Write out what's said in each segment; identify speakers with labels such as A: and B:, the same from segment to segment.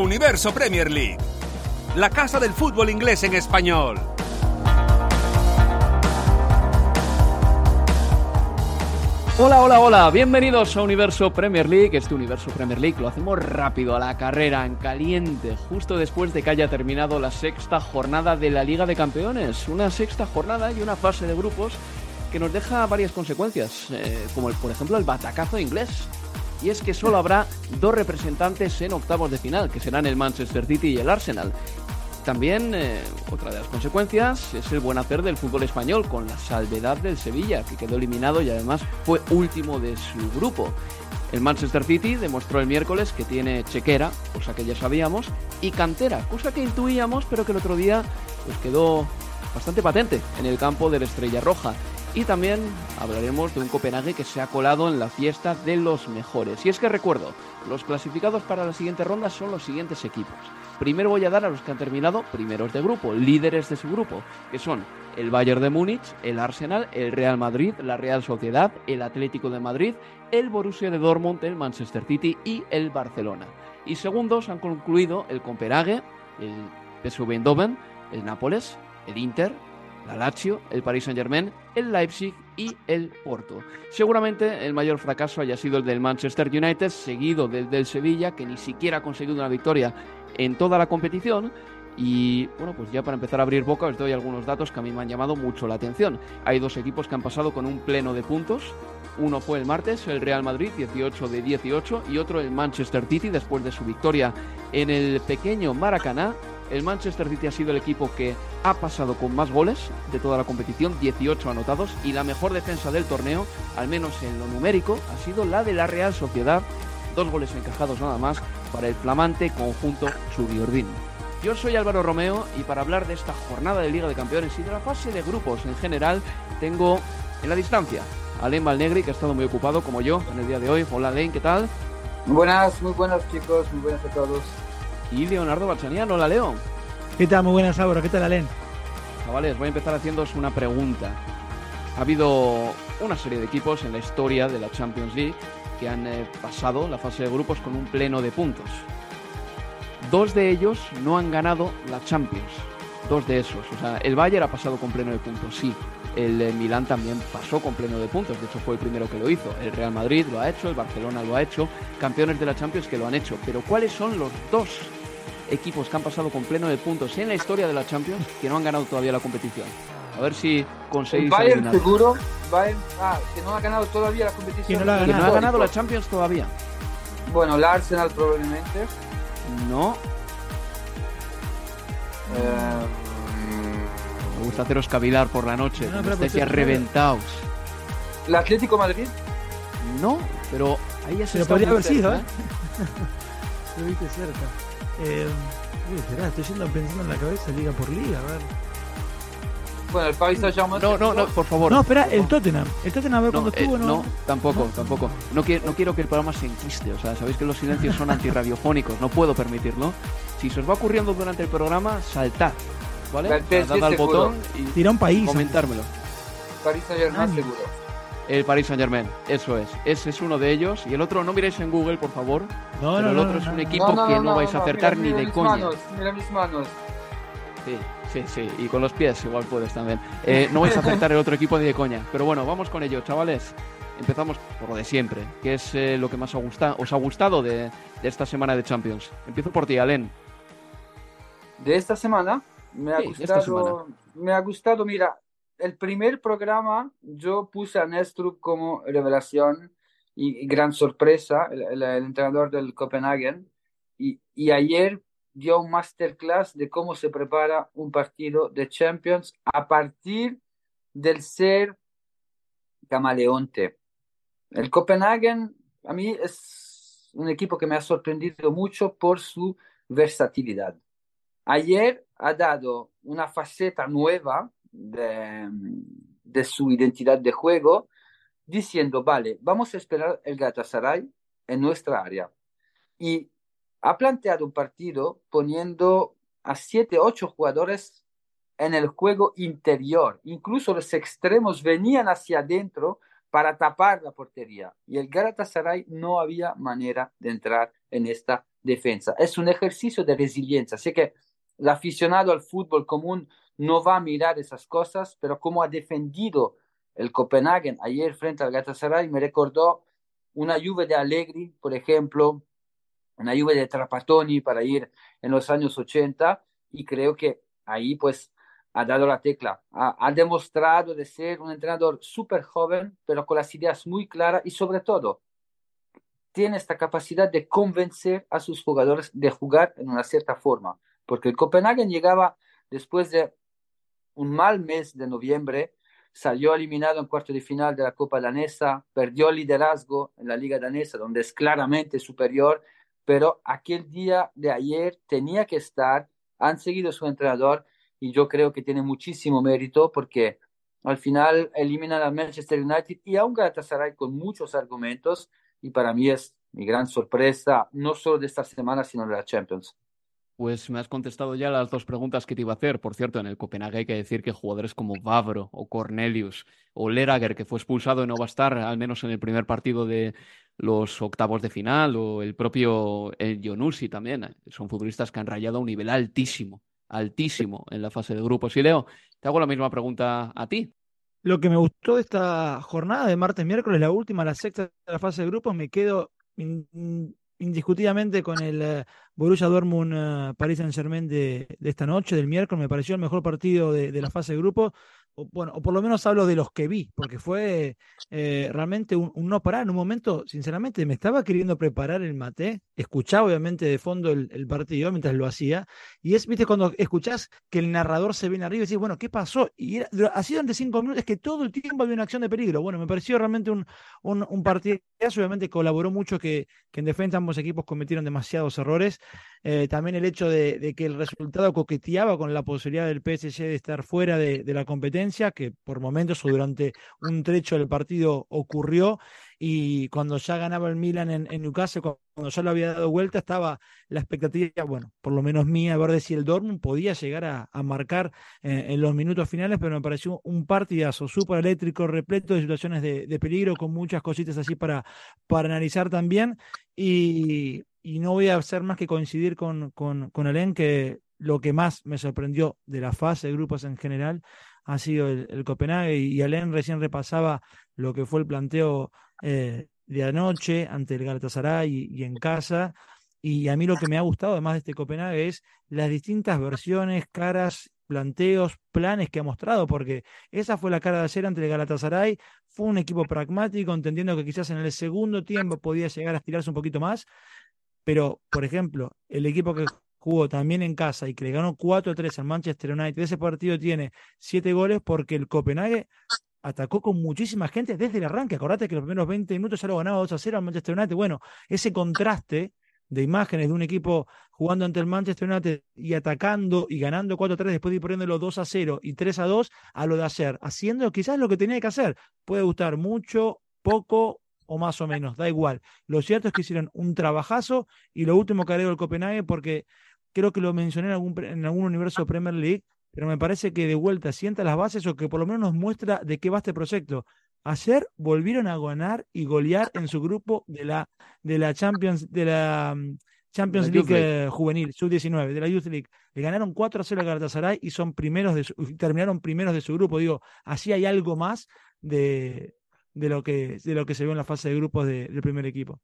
A: Universo Premier League, la casa del fútbol inglés en español.
B: Hola, hola, hola, bienvenidos a Universo Premier League. Este Universo Premier League lo hacemos rápido, a la carrera, en caliente, justo después de que haya terminado la sexta jornada de la Liga de Campeones. Una sexta jornada y una fase de grupos que nos deja varias consecuencias, eh, como por ejemplo el batacazo inglés y es que solo habrá dos representantes en octavos de final, que serán el Manchester City y el Arsenal. También eh, otra de las consecuencias es el buen hacer del fútbol español, con la salvedad del Sevilla, que quedó eliminado y además fue último de su grupo. El Manchester City demostró el miércoles que tiene chequera, cosa que ya sabíamos, y cantera, cosa que intuíamos, pero que el otro día pues, quedó bastante patente en el campo de la Estrella Roja. Y también hablaremos de un Copenhague que se ha colado en la fiesta de los mejores. Y es que recuerdo, los clasificados para la siguiente ronda son los siguientes equipos. Primero voy a dar a los que han terminado primeros de grupo, líderes de su grupo, que son el Bayern de Múnich, el Arsenal, el Real Madrid, la Real Sociedad, el Atlético de Madrid, el Borussia de Dortmund, el Manchester City y el Barcelona. Y segundos han concluido el Copenhague, el PSV Eindhoven, el Nápoles, el Inter, la Lazio, el Paris Saint-Germain, el Leipzig y el Porto. Seguramente el mayor fracaso haya sido el del Manchester United, seguido del del Sevilla, que ni siquiera ha conseguido una victoria en toda la competición. Y bueno, pues ya para empezar a abrir boca os doy algunos datos que a mí me han llamado mucho la atención. Hay dos equipos que han pasado con un pleno de puntos. Uno fue el martes, el Real Madrid, 18 de 18, y otro el Manchester City, después de su victoria en el pequeño Maracaná, el Manchester City ha sido el equipo que ha pasado con más goles de toda la competición, 18 anotados, y la mejor defensa del torneo, al menos en lo numérico, ha sido la de la Real Sociedad, dos goles encajados nada más para el flamante conjunto Chubiordín. Yo soy Álvaro Romeo y para hablar de esta jornada de Liga de Campeones y de la fase de grupos en general, tengo en la distancia a Alen Valnegri, que ha estado muy ocupado como yo en el día de hoy. Hola Alen, ¿qué tal?
C: Buenas, muy buenas chicos, muy buenas a todos
B: y Leonardo Balsaniano. Hola, Leo.
D: ¿Qué tal? Muy buenas, Álvaro. ¿Qué tal, Alen?
B: Chavales, voy a empezar haciéndoos una pregunta. Ha habido una serie de equipos en la historia de la Champions League que han eh, pasado la fase de grupos con un pleno de puntos. Dos de ellos no han ganado la Champions. Dos de esos. O sea, el Bayern ha pasado con pleno de puntos, sí. El eh, Milán también pasó con pleno de puntos, de hecho fue el primero que lo hizo. El Real Madrid lo ha hecho, el Barcelona lo ha hecho, campeones de la Champions que lo han hecho. Pero ¿cuáles son los dos equipos que han pasado con pleno de puntos en la historia de la Champions que no han ganado todavía la competición. A ver si conseguís.
C: Bayern seguro. Bayern, ah, que no ha ganado todavía la competición.
B: Que no, ha ganado la Champions todavía.
C: Bueno, el Arsenal probablemente.
B: No.
C: Eh,
B: Me gusta haceros cavilar por la noche. No, no, estáis ya reventados.
C: ¿El Atlético Madrid?
B: No, pero ahí ya se
D: Pero podría haber sido, ¿eh? ¿eh? Lo viste cerca. Eh, uy, espera, estoy yendo pensando en la cabeza liga por liga, a ver.
C: Bueno, el Paris Saint-Germain.
B: No, no, no, por favor.
D: No, espera, el Tottenham. El Tottenham, a ver
B: no,
D: cuándo estuvo,
B: eh,
D: ¿no?
B: No, tampoco, tampoco. No quiero, no quiero que el programa se enquiste. O sea, sabéis que los silencios son antirradiofónicos. No puedo permitirlo. Si se os va ocurriendo durante el programa, saltad. ¿Vale? Dad al botón y
D: Tira un país.
B: comentármelo.
C: Paris Saint-Germain seguro.
B: El Paris Saint Germain, eso es. Ese es uno de ellos. Y el otro, no miréis en Google, por favor.
D: No,
B: pero
D: no,
B: el otro
D: no,
B: es
D: no,
B: un
D: no.
B: equipo que no, vais a acertar
C: mira,
B: ni
C: mira
B: de
C: mis
B: coña.
C: Manos, mira mis manos.
B: Sí, Sí, sí, y con los pies igual puedes también. Eh, no vais a aceptar el otro equipo ni de coña. Pero bueno, vamos con ello, chavales. Empezamos por lo de siempre. ¿Qué es eh, lo que más os ha gustado de, de, esta semana de Champions? Empiezo por ti, Alen.
C: De esta semana me ha
B: Sí,
C: gustado,
B: esta semana.
C: me ha gustado, mira, el primer programa yo puse a Nestrup como revelación y, gran sorpresa, el, entrenador del Copenhagen, y, y ayer dio un masterclass de cómo se prepara un partido de Champions a partir del ser camaleonte. El Copenhagen a mí es un equipo que me ha sorprendido mucho por su versatilidad. Ayer ha dado una faceta nueva de, su identidad de juego, diciendo, vale, vamos a esperar el Galatasaray en nuestra área. Y ha planteado un partido poniendo a siete, ocho jugadores en el juego interior. Incluso los extremos venían hacia adentro para tapar la portería. Y el Galatasaray no había manera de entrar en esta defensa. Es un ejercicio de resiliencia. Así que el aficionado al fútbol común no va a mirar esas cosas, pero como ha defendido el Copenhagen ayer frente al Galatasaray, me recordó una lluvia de Allegri, por ejemplo, una lluvia de Trapattoni para ir en los años 80, y creo que ahí pues ha dado la tecla, ha, ha demostrado de ser un entrenador súper joven, pero con las ideas muy claras y sobre todo tiene esta capacidad de convencer a sus jugadores de jugar en una cierta forma, porque el Copenhagen llegaba después de un mal mes de noviembre, salió eliminado en cuarto de final de la Copa Danesa, perdió el liderazgo en la Liga Danesa, donde es claramente superior, pero aquel día de ayer tenía que estar, han seguido su entrenador y yo creo que tiene muchísimo mérito porque al final eliminan al Manchester United y a un Galatasaray con muchos argumentos y para mí es mi gran sorpresa, no solo de esta semana, sino de la Champions.
B: Pues me has contestado ya las dos preguntas que te iba a hacer. Por cierto, en el Copenhague hay que decir que jugadores como Vavro o Cornelius o Lerager, que fue expulsado y no va a estar, al menos en el primer partido de los octavos de final, o el propio el también, son futbolistas que han rayado a un nivel altísimo, altísimo en la fase de grupos. Y Leo, te hago la misma pregunta a ti.
D: Lo que me gustó de esta jornada de martes miércoles, la última, la sexta de la fase de grupos, me quedo indiscutidamente con el eh, Borussia Dortmund eh, Paris Saint-Germain de, de esta noche, del miércoles, me pareció el mejor partido de, de la fase de grupos, o, bueno, o por lo menos hablo de los que vi, porque fue eh, realmente un, un no parar. En un momento, sinceramente, me estaba queriendo preparar el mate, escuchaba obviamente de fondo el, el partido mientras lo hacía, y es, viste, cuando escuchás que el narrador se viene arriba y decís, bueno, ¿qué pasó? Y era, así durante cinco minutos, es que todo el tiempo había una acción de peligro. Bueno, me pareció realmente un, un, un partido, obviamente colaboró mucho que, que en defensa ambos equipos cometieron demasiados errores. Eh, también el hecho de, de, que el resultado coqueteaba con la posibilidad del PSG de estar fuera de, de, la competencia, que por momentos o durante un trecho del partido ocurrió, y cuando ya ganaba el Milan en, en Newcastle, cuando ya lo había dado vuelta, estaba la expectativa, bueno, por lo menos mía, a ver de si el Dortmund podía llegar a, a marcar eh, en los minutos finales, pero me pareció un partidazo súper eléctrico, repleto de situaciones de, de, peligro, con muchas cositas así para, para analizar también. Y, y no voy a hacer más que coincidir con, con, con Alen que lo que más me sorprendió de la fase de grupos en general ha sido el, Copenhague y Alen recién repasaba lo que fue el planteo eh, de anoche ante el Galatasaray y, y, en casa. Y a mí lo que me ha gustado además de este Copenhague es las distintas versiones, caras, planteos, planes que ha mostrado porque esa fue la cara de ayer ante el Galatasaray. Fue un equipo pragmático entendiendo que quizás en el segundo tiempo podía llegar a estirarse un poquito más. Pero, por ejemplo, el equipo que jugó también en casa y que le ganó 4-3 al Manchester United, ese partido tiene 7 goles porque el Copenhague atacó con muchísima gente desde el arranque. Acordate que los primeros 20 minutos ya lo ganaba 2 0 al Manchester United. Bueno, ese contraste de imágenes de un equipo jugando ante el Manchester United y atacando y ganando 4-3 después de ir poniéndolo 2 a 0 y 3 a 2 a lo de hacer, haciendo quizás lo que tenía que hacer. Puede gustar mucho, poco o más o menos, da igual. Lo cierto es que hicieron un trabajazo y lo último que agrego el Copenhague porque creo que lo mencioné en algún, en algún universo de Premier League, pero me parece que de vuelta sienta las bases o que por lo menos nos muestra de qué va este proyecto. Ayer volvieron a ganar y golear en su grupo de la, de la Champions, de la Champions
B: La
C: League, eh, juvenil, sub-19, de la Youth League.
D: Le ganaron 4 a 0 al Galatasaray y son primeros de terminaron primeros de su grupo. Digo, así hay algo más de, de, lo, que, de lo que se vio en la fase de grupos del primer equipo.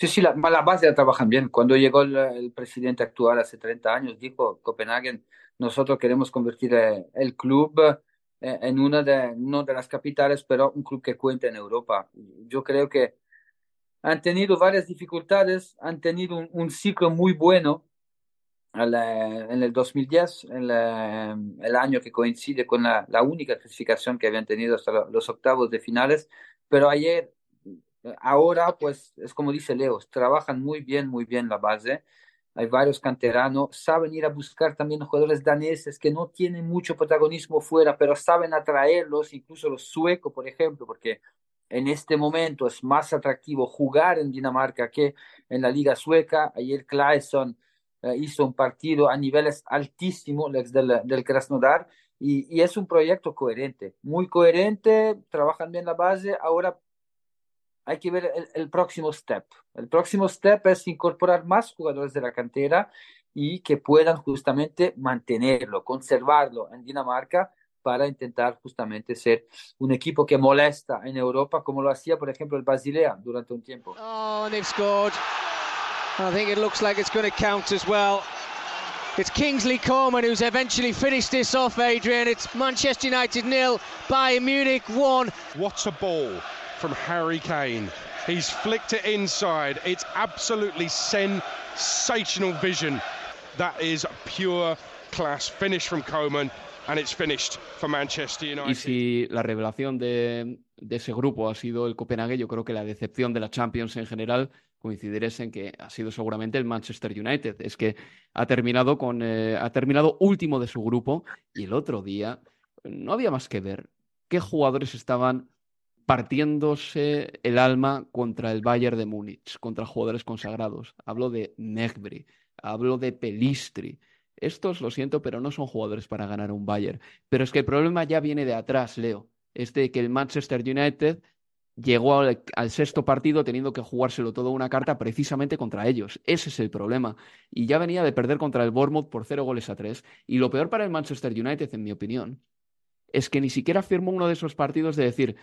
C: Sí, sí, la, la base la trabajan bien. Cuando llegó el, presidente actual hace 30 años, dijo Copenhague, nosotros queremos convertir eh, el club eh, en una de, no de las capitales, pero un club que cuente en Europa. Yo creo que han tenido varias dificultades, han tenido un, ciclo muy bueno en el 2010, en el año que coincide con la, única clasificación que habían tenido hasta los octavos de finales, pero ayer, ahora, pues es como dice Leo, trabajan muy bien, muy bien la base. Hay varios canteranos, saben ir a buscar también jugadores daneses que no tienen mucho protagonismo fuera, pero saben atraerlos, incluso los suecos, por ejemplo, porque en este momento es más atractivo jugar en Dinamarca que en la liga sueca. Ayer Claesson eh, hizo un partido a niveles altísimos del, del Krasnodar y, y, es un proyecto coherente, muy coherente, trabajan bien la base. Ahora hay que ver el, el, próximo step. El próximo step es incorporar más jugadores de la cantera y que puedan justamente mantenerlo, conservarlo en Dinamarca para intentar justamente ser un equipo que molesta en Europa, como lo hacía, por ejemplo, el Basilea durante un tiempo.
E: Oh, and they've scored. I think it looks like it's going to count as well. It's Kingsley Coman who's eventually finished this off, Adrian. It's Manchester United nil, Bayern Munich one.
F: What a ball from Harry Kane. He's flicked it inside. It's absolutely sensational vision. That is pure class. Finish from Coman.
B: Y si la revelación de, ese grupo ha sido el Copenhague, yo creo que la decepción de la Champions en general coincidiréis en que ha sido seguramente el Manchester United. Es que ha terminado con eh, ha terminado último de su grupo y el otro día no había más que ver qué jugadores estaban partiéndose el alma contra el Bayern de Múnich, contra jugadores consagrados. Hablo de Negbri, hablo de Pelistri, estos, lo siento, pero no son jugadores para ganar un Bayern. Pero es que el problema ya viene de atrás, Leo. Es de que el Manchester United llegó al, sexto partido teniendo que jugárselo todo una carta precisamente contra ellos. Ese es el problema. Y ya venía de perder contra el Bournemouth por cero goles a tres. Y lo peor para el Manchester United, en mi opinión, es que ni siquiera firmó uno de esos partidos de decir,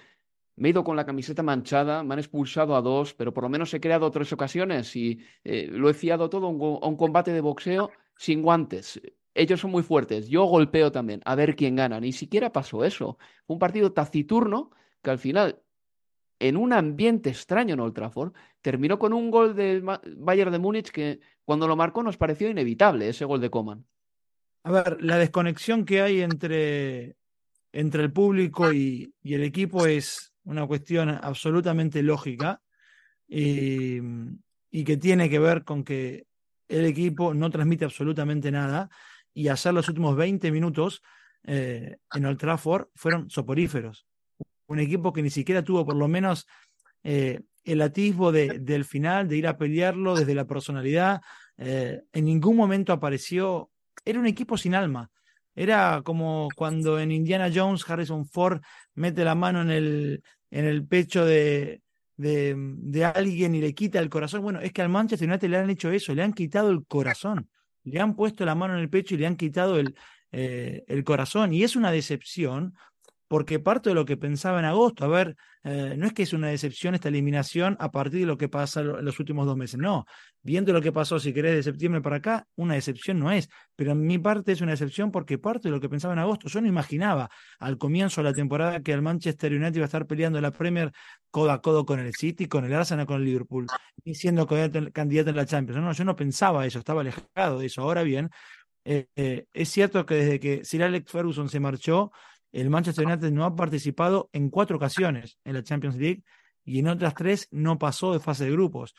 B: me he ido con la camiseta manchada, me han expulsado a dos, pero por lo menos he creado tres ocasiones y eh, lo he fiado todo a un combate de boxeo sin guantes. Ellos son muy fuertes, yo golpeo también, a ver quién gana. Ni siquiera pasó eso. Fue un partido taciturno que al final, en un ambiente extraño en Old Trafford, terminó con un gol del Bayern de Múnich que cuando lo marcó nos pareció inevitable, ese gol de Coman.
D: A ver, la desconexión que hay entre, entre el público y, el equipo es una cuestión absolutamente lógica y, y que tiene que ver con que el equipo no transmite absolutamente nada y hacer los últimos 20 minutos eh, en Old Trafford fueron soporíferos. Un equipo que ni siquiera tuvo por lo menos eh, el atisbo de, del final, de ir a pelearlo desde la personalidad. Eh, en ningún momento apareció. Era un equipo sin alma. Era como cuando en Indiana Jones Harrison Ford mete la mano en el, en el pecho de, de, alguien y le quita el corazón. Bueno, es que al Manchester United le han hecho eso, le han quitado el corazón, le han puesto la mano en el pecho y le han quitado el, eh, el corazón. Y es una decepción porque parte de lo que pensaba en agosto, a ver, eh, no es que es una decepción esta eliminación a partir de lo que pasa en los últimos dos meses, no, viendo lo que pasó, si querés, de septiembre para acá, una decepción no es, pero en mi parte es una decepción porque parte de lo que pensaba en agosto, yo no imaginaba al comienzo de la temporada que el Manchester United iba a estar peleando la Premier codo a codo con el City, con el Arsenal, con el Liverpool, y siendo candidato en la Champions, no, yo no pensaba eso, estaba alejado de eso, ahora bien, eh, eh, es cierto que desde que Sir Alex Ferguson se marchó, el Manchester United no ha participado en cuatro ocasiones en la Champions League y en otras tres no pasó de fase de grupos.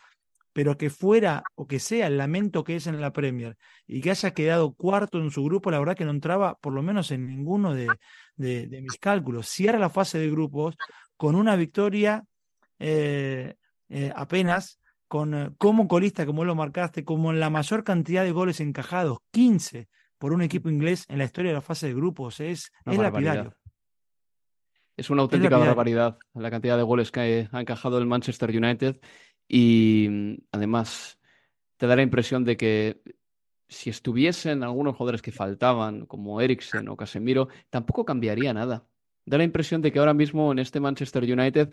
D: Pero que fuera o que sea el lamento que es en la Premier y que haya quedado cuarto en su grupo, la verdad que no entraba por lo menos en ninguno de, mis cálculos. Cierra la fase de grupos con una victoria eh, eh, apenas, con eh, como colista, como lo marcaste, como la mayor cantidad de goles encajados, 15 por un equipo inglés en la historia de la fase de grupos. Es, es lapidario.
B: Es una auténtica barbaridad la cantidad de goles que ha encajado el Manchester United y mm, además te da la impresión de que si estuviesen algunos jugadores que faltaban, como Eriksen o Casemiro, tampoco cambiaría nada. Da la impresión de que ahora mismo en este Manchester United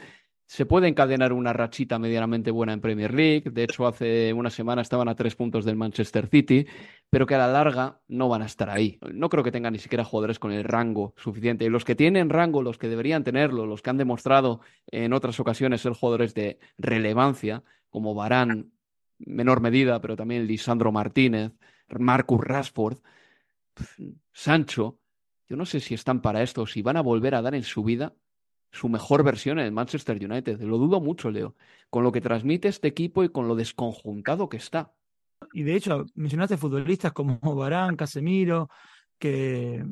B: se puede encadenar una rachita medianamente buena en Premier League. De hecho, hace una semana estaban a tres puntos del Manchester City, pero que a la larga no van a estar ahí. No creo que tengan ni siquiera jugadores con el rango suficiente. Y los que tienen rango, los que deberían tenerlo, los que han demostrado en otras ocasiones ser jugadores de relevancia, como Barán, menor medida, pero también Lisandro Martínez, Marcus Rashford, Sancho, yo no sé si están para esto, si van a volver a dar en su vida su mejor versión en el Manchester United. Lo dudo mucho, Leo, con lo que transmite este equipo y con lo desconjuntado que está.
D: Y de hecho, mencionaste futbolistas como Barán, Casemiro, que,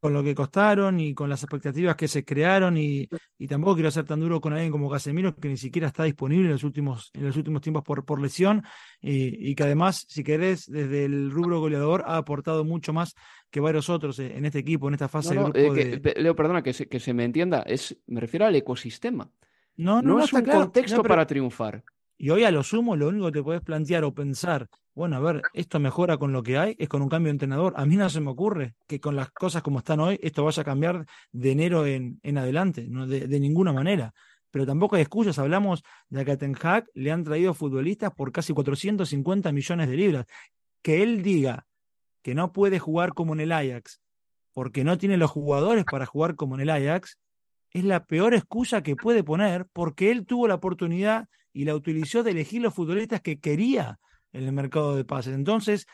D: con lo que costaron y con las expectativas que se crearon y, y, tampoco quiero ser tan duro con alguien como Casemiro que ni siquiera está disponible en los últimos, en los últimos tiempos por, por lesión y, y, que además, si querés, desde el rubro goleador ha aportado mucho más que varios otros en este equipo, en esta fase
B: no, no,
D: de grupo.
B: Eh,
D: de...
B: Leo, perdona, que se, que se me entienda, es, me refiero al ecosistema.
D: No, no,
B: no es un
D: claro.
B: contexto
D: pero...
B: para triunfar.
D: Y hoy a lo sumo lo único que te puedes plantear o pensar, bueno, a ver, esto mejora con lo que hay, es con un cambio de entrenador. A mí no se me ocurre que con las cosas como están hoy, esto vaya a cambiar de enero en, en adelante, no de, de, ninguna manera. Pero tampoco hay excusas, hablamos de que a Ten Hag le han traído futbolistas por casi 450 millones de libras. Que él diga que no puede jugar como en el Ajax porque no tiene los jugadores para jugar como en el Ajax, es la peor excusa que puede poner porque él tuvo la oportunidad y la utilizó de elegir los futbolistas que quería en el mercado de pases. Entonces,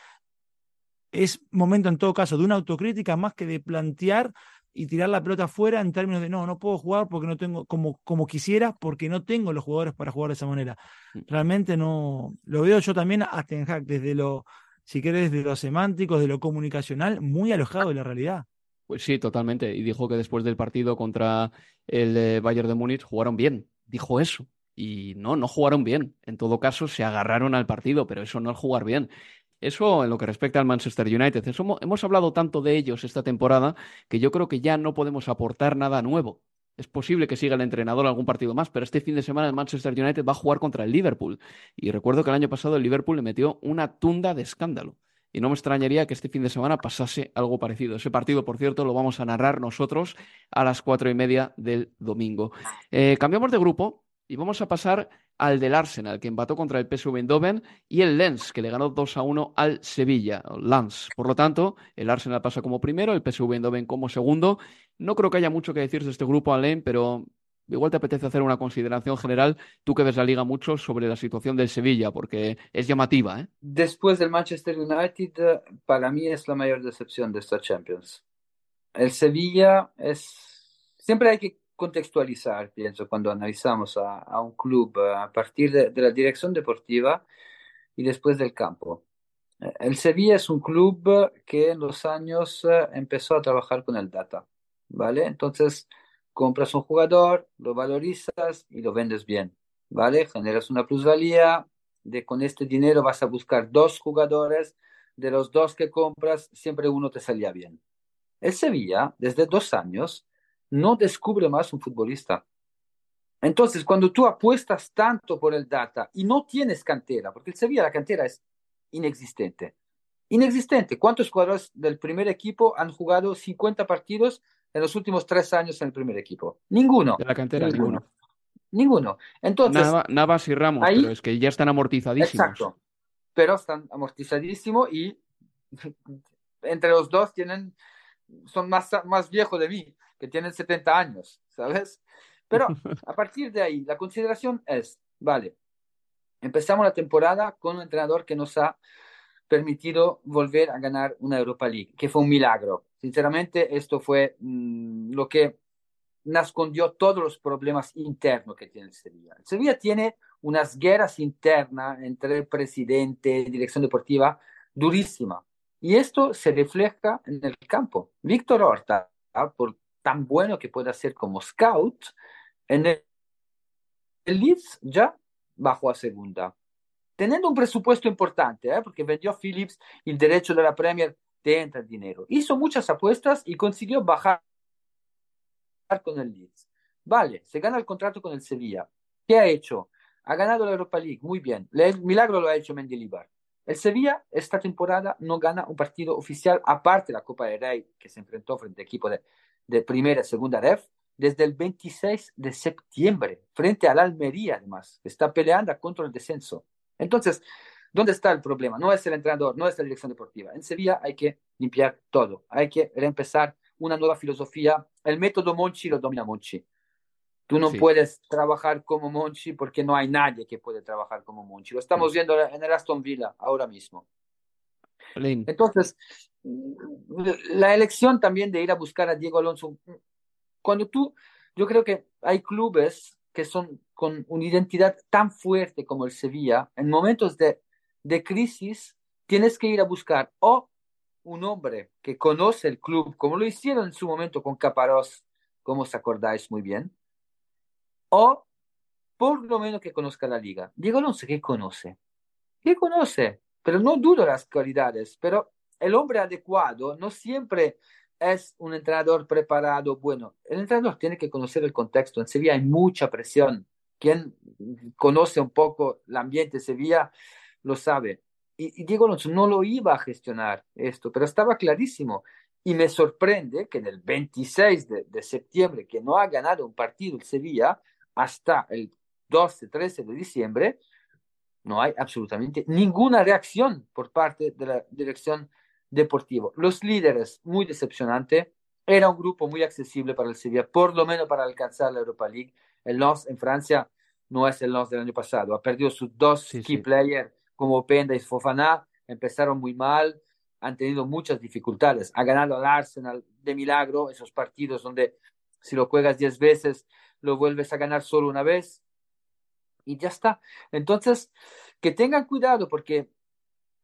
D: es momento en todo caso de una autocrítica más que de plantear y tirar la pelota afuera en términos de no, no puedo jugar porque no tengo como, como quisiera, porque no tengo los jugadores para jugar de esa manera. Realmente no, lo veo yo también a Ten Hag desde lo, si querés, desde lo semántico, de lo comunicacional, muy alojado de la realidad.
B: Pues sí, totalmente. Y dijo que después del partido contra el eh, Bayern de Múnich jugaron bien. Dijo eso. Y no, no jugaron bien. En todo caso, se agarraron al partido, pero eso no es jugar bien. Eso en lo que respecta al Manchester United. Eso, hemos hablado tanto de ellos esta temporada que yo creo que ya no podemos aportar nada nuevo. Es posible que siga el entrenador algún partido más, pero este fin de semana el Manchester United va a jugar contra el Liverpool. Y recuerdo que el año pasado el Liverpool le metió una tunda de escándalo. Y no me extrañaría que este fin de semana pasase algo parecido. Ese partido, por cierto, lo vamos a narrar nosotros a las cuatro y media del domingo. Eh, cambiamos de grupo y vamos a pasar al del Arsenal, que empató contra el PSV Eindhoven, y el Lens, que le ganó 2 a 1 al Sevilla, Lens. Por lo tanto, el Arsenal pasa como primero, el PSV Eindhoven como segundo. No creo que haya mucho que decir de este grupo, Alain, pero igual te apetece hacer una consideración general, tú que ves la liga mucho, sobre la situación del Sevilla, porque es llamativa. ¿eh?
C: Después del Manchester United, para mí es la mayor decepción de esta Champions. El Sevilla es... Siempre hay que contextualizar, pienso, cuando analizamos a, un club a partir de, de, la dirección deportiva y después del campo. El Sevilla es un club que en los años empezó a trabajar con el data, ¿vale? Entonces, compras un jugador, lo valorizas y lo vendes bien, ¿vale? Generas una plusvalía, de con este dinero vas a buscar dos jugadores, de los dos que compras, siempre uno te salía bien. El Sevilla, desde dos años, no descubre más un futbolista. Entonces, cuando tú apuestas tanto por el data y no tienes cantera, porque el Sevilla la cantera es inexistente. Inexistente. ¿Cuántos jugadores del primer equipo han jugado 50 partidos en los últimos tres años en el primer equipo? Ninguno.
B: De la cantera, ninguno.
C: Ninguno. Entonces,
B: Nava, Navas y Ramos,
C: ahí,
B: pero es que ya están amortizadísimos.
C: Exacto. Pero están amortizadísimos y entre los dos tienen, son más, más viejos de mí que tienen 70 años, ¿sabes? Pero a partir de ahí, la consideración es, vale, empezamos la temporada con un entrenador que nos ha permitido volver a ganar una Europa League, que fue un milagro. Sinceramente, esto fue mmm, lo que escondió todos los problemas internos que tiene el Sevilla. El Sevilla tiene unas guerras internas entre el presidente y dirección deportiva durísima. Y esto se refleja en el campo. Víctor Horta, por tan bueno que pueda ser como scout, en el, el Leeds ya bajó a segunda. Teniendo un presupuesto importante, ¿eh? porque vendió Phillips el derecho de la Premier te entra el dinero. Hizo muchas apuestas y consiguió bajar con el Leeds. Vale, se gana el contrato con el Sevilla. ¿Qué ha hecho? Ha ganado la Europa League, muy bien. El milagro lo ha hecho Mendilibar. El Sevilla esta temporada no gana un partido oficial aparte de la Copa del Rey, que se enfrentó frente a equipo de, de primera y segunda ref, desde el 26 de septiembre, frente al Almería además, que está peleando contra el descenso. Entonces, ¿dónde está el problema? No es el entrenador, no es la dirección deportiva. En Sevilla hay que limpiar todo, hay que reempezar una nueva filosofía. El método Monchi lo domina Monchi. Tú no puedes trabajar como Monchi porque no hay nadie que puede trabajar como Monchi. Lo estamos viendo en el Aston Villa ahora mismo. Entonces, la elección también de ir a buscar a Diego Alonso, cuando tú, yo creo que hay clubes que son con una identidad tan fuerte como el Sevilla, en momentos de, de crisis tienes que ir a buscar o un hombre que conoce el club, como lo hicieron en su momento con Caparós, como os acordáis muy bien, o por lo menos que conozca la liga. Diego Alonso, ¿qué conoce? ¿Qué conoce? Pero no dudo las cualidades, pero el hombre adecuado no siempre es un entrenador preparado. Bueno, el entrenador tiene que conocer el contexto. En Sevilla hay mucha presión. Quien conoce un poco el ambiente de Sevilla lo sabe. Y, Diego Alonso no lo iba a gestionar esto, pero estaba clarísimo. Y me sorprende que en el 26 de, de septiembre, que no ha ganado un partido el Sevilla, hasta el 12, 13 de diciembre, no hay absolutamente ninguna reacción por parte de la dirección deportiva. Los líderes, muy decepcionante, era un grupo muy accesible para el Sevilla, por lo menos para alcanzar la Europa League. El Lens en Francia no es el Lens del año pasado, ha perdido sus dos key players como Penda y Fofana, empezaron muy mal, han tenido muchas dificultades. Ha ganado al Arsenal de milagro, esos partidos donde si lo juegas 10 veces lo vuelves a ganar solo una vez y ya está. Entonces, que tengan cuidado porque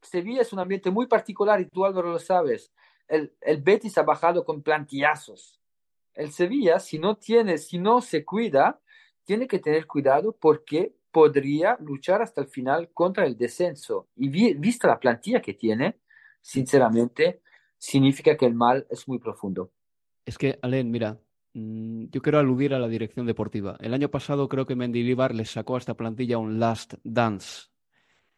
C: Sevilla es un ambiente muy particular y tú Álvaro lo sabes. El, el Betis ha bajado con plantillazos. El Sevilla, si no tiene, si no se cuida, tiene que tener cuidado porque podría luchar hasta el final contra el descenso. Y vista la plantilla que tiene, sinceramente, significa que el mal es muy profundo.
B: Es que, Alen, mira, yo quiero aludir a la dirección deportiva. El año pasado creo que Mendilibar les sacó a esta plantilla un last dance.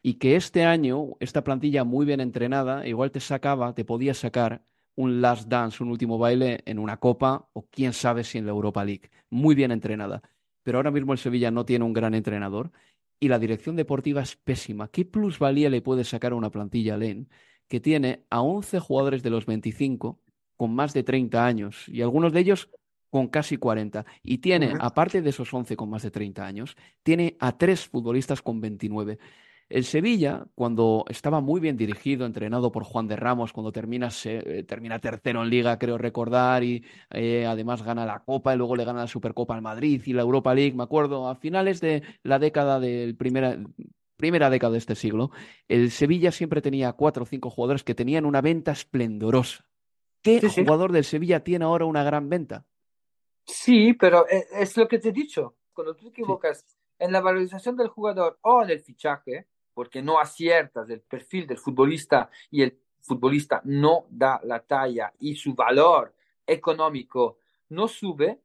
B: Y que este año, esta plantilla muy bien entrenada, igual te sacaba, te podía sacar un last dance, un último baile en una copa o quién sabe si en la Europa League. Muy bien entrenada. Pero ahora mismo el Sevilla no tiene un gran entrenador y la dirección deportiva es pésima. ¿Qué plusvalía le puede sacar a una plantilla Len que tiene a 11 jugadores de los 25 con más de 30 años y algunos de ellos con casi 40. Y tiene, aparte de esos 11 con más de 30 años, tiene a tres futbolistas con 29. El Sevilla, cuando estaba muy bien dirigido, entrenado por Juan de Ramos, cuando termina, se, eh, termina tercero en liga, creo recordar, y eh, además gana la Copa y luego le gana la Supercopa al Madrid y la Europa League, me acuerdo, a finales de la década del primera, primera década de este siglo, el Sevilla siempre tenía cuatro o cinco jugadores que tenían una venta esplendorosa. ¿Qué jugador del Sevilla tiene ahora una gran venta?
C: Sí, pero e, es, lo que te he dicho. Cuando tú te equivocas en la valorización del jugador o en el fichaje, porque no aciertas el perfil del futbolista y el futbolista no da la talla y su valor económico no sube,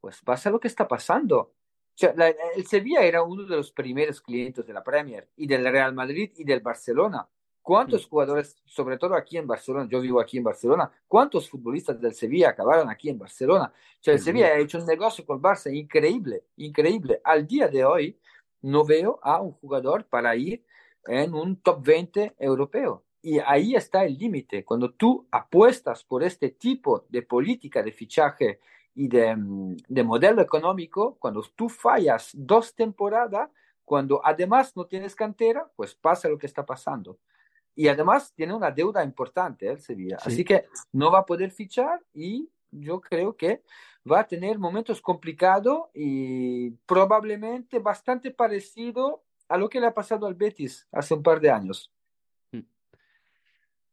C: pues pasa lo que está pasando. el Sevilla era uno de los primeros clientes de la Premier y del Real Madrid y del Barcelona. ¿Cuántos jugadores, sobre todo aquí en Barcelona, yo vivo aquí en Barcelona, cuántos futbolistas del Sevilla acabaron aquí en Barcelona? O sea, el Sevilla ha hecho un negocio con Barça increíble, increíble. Al día de hoy no veo a un jugador para ir en un top 20 europeo. Y ahí está el límite. Cuando tú apuestas por este tipo de política de fichaje y de, mm, de modelo económico, cuando tú fallas dos temporadas, cuando además no tienes cantera, pues pasa lo que está pasando. Y además tiene una deuda importante el Sevilla. Así que no va a poder fichar y yo creo que va a tener momentos complicados y probablemente bastante parecido a lo que le ha pasado al Betis hace un par de años.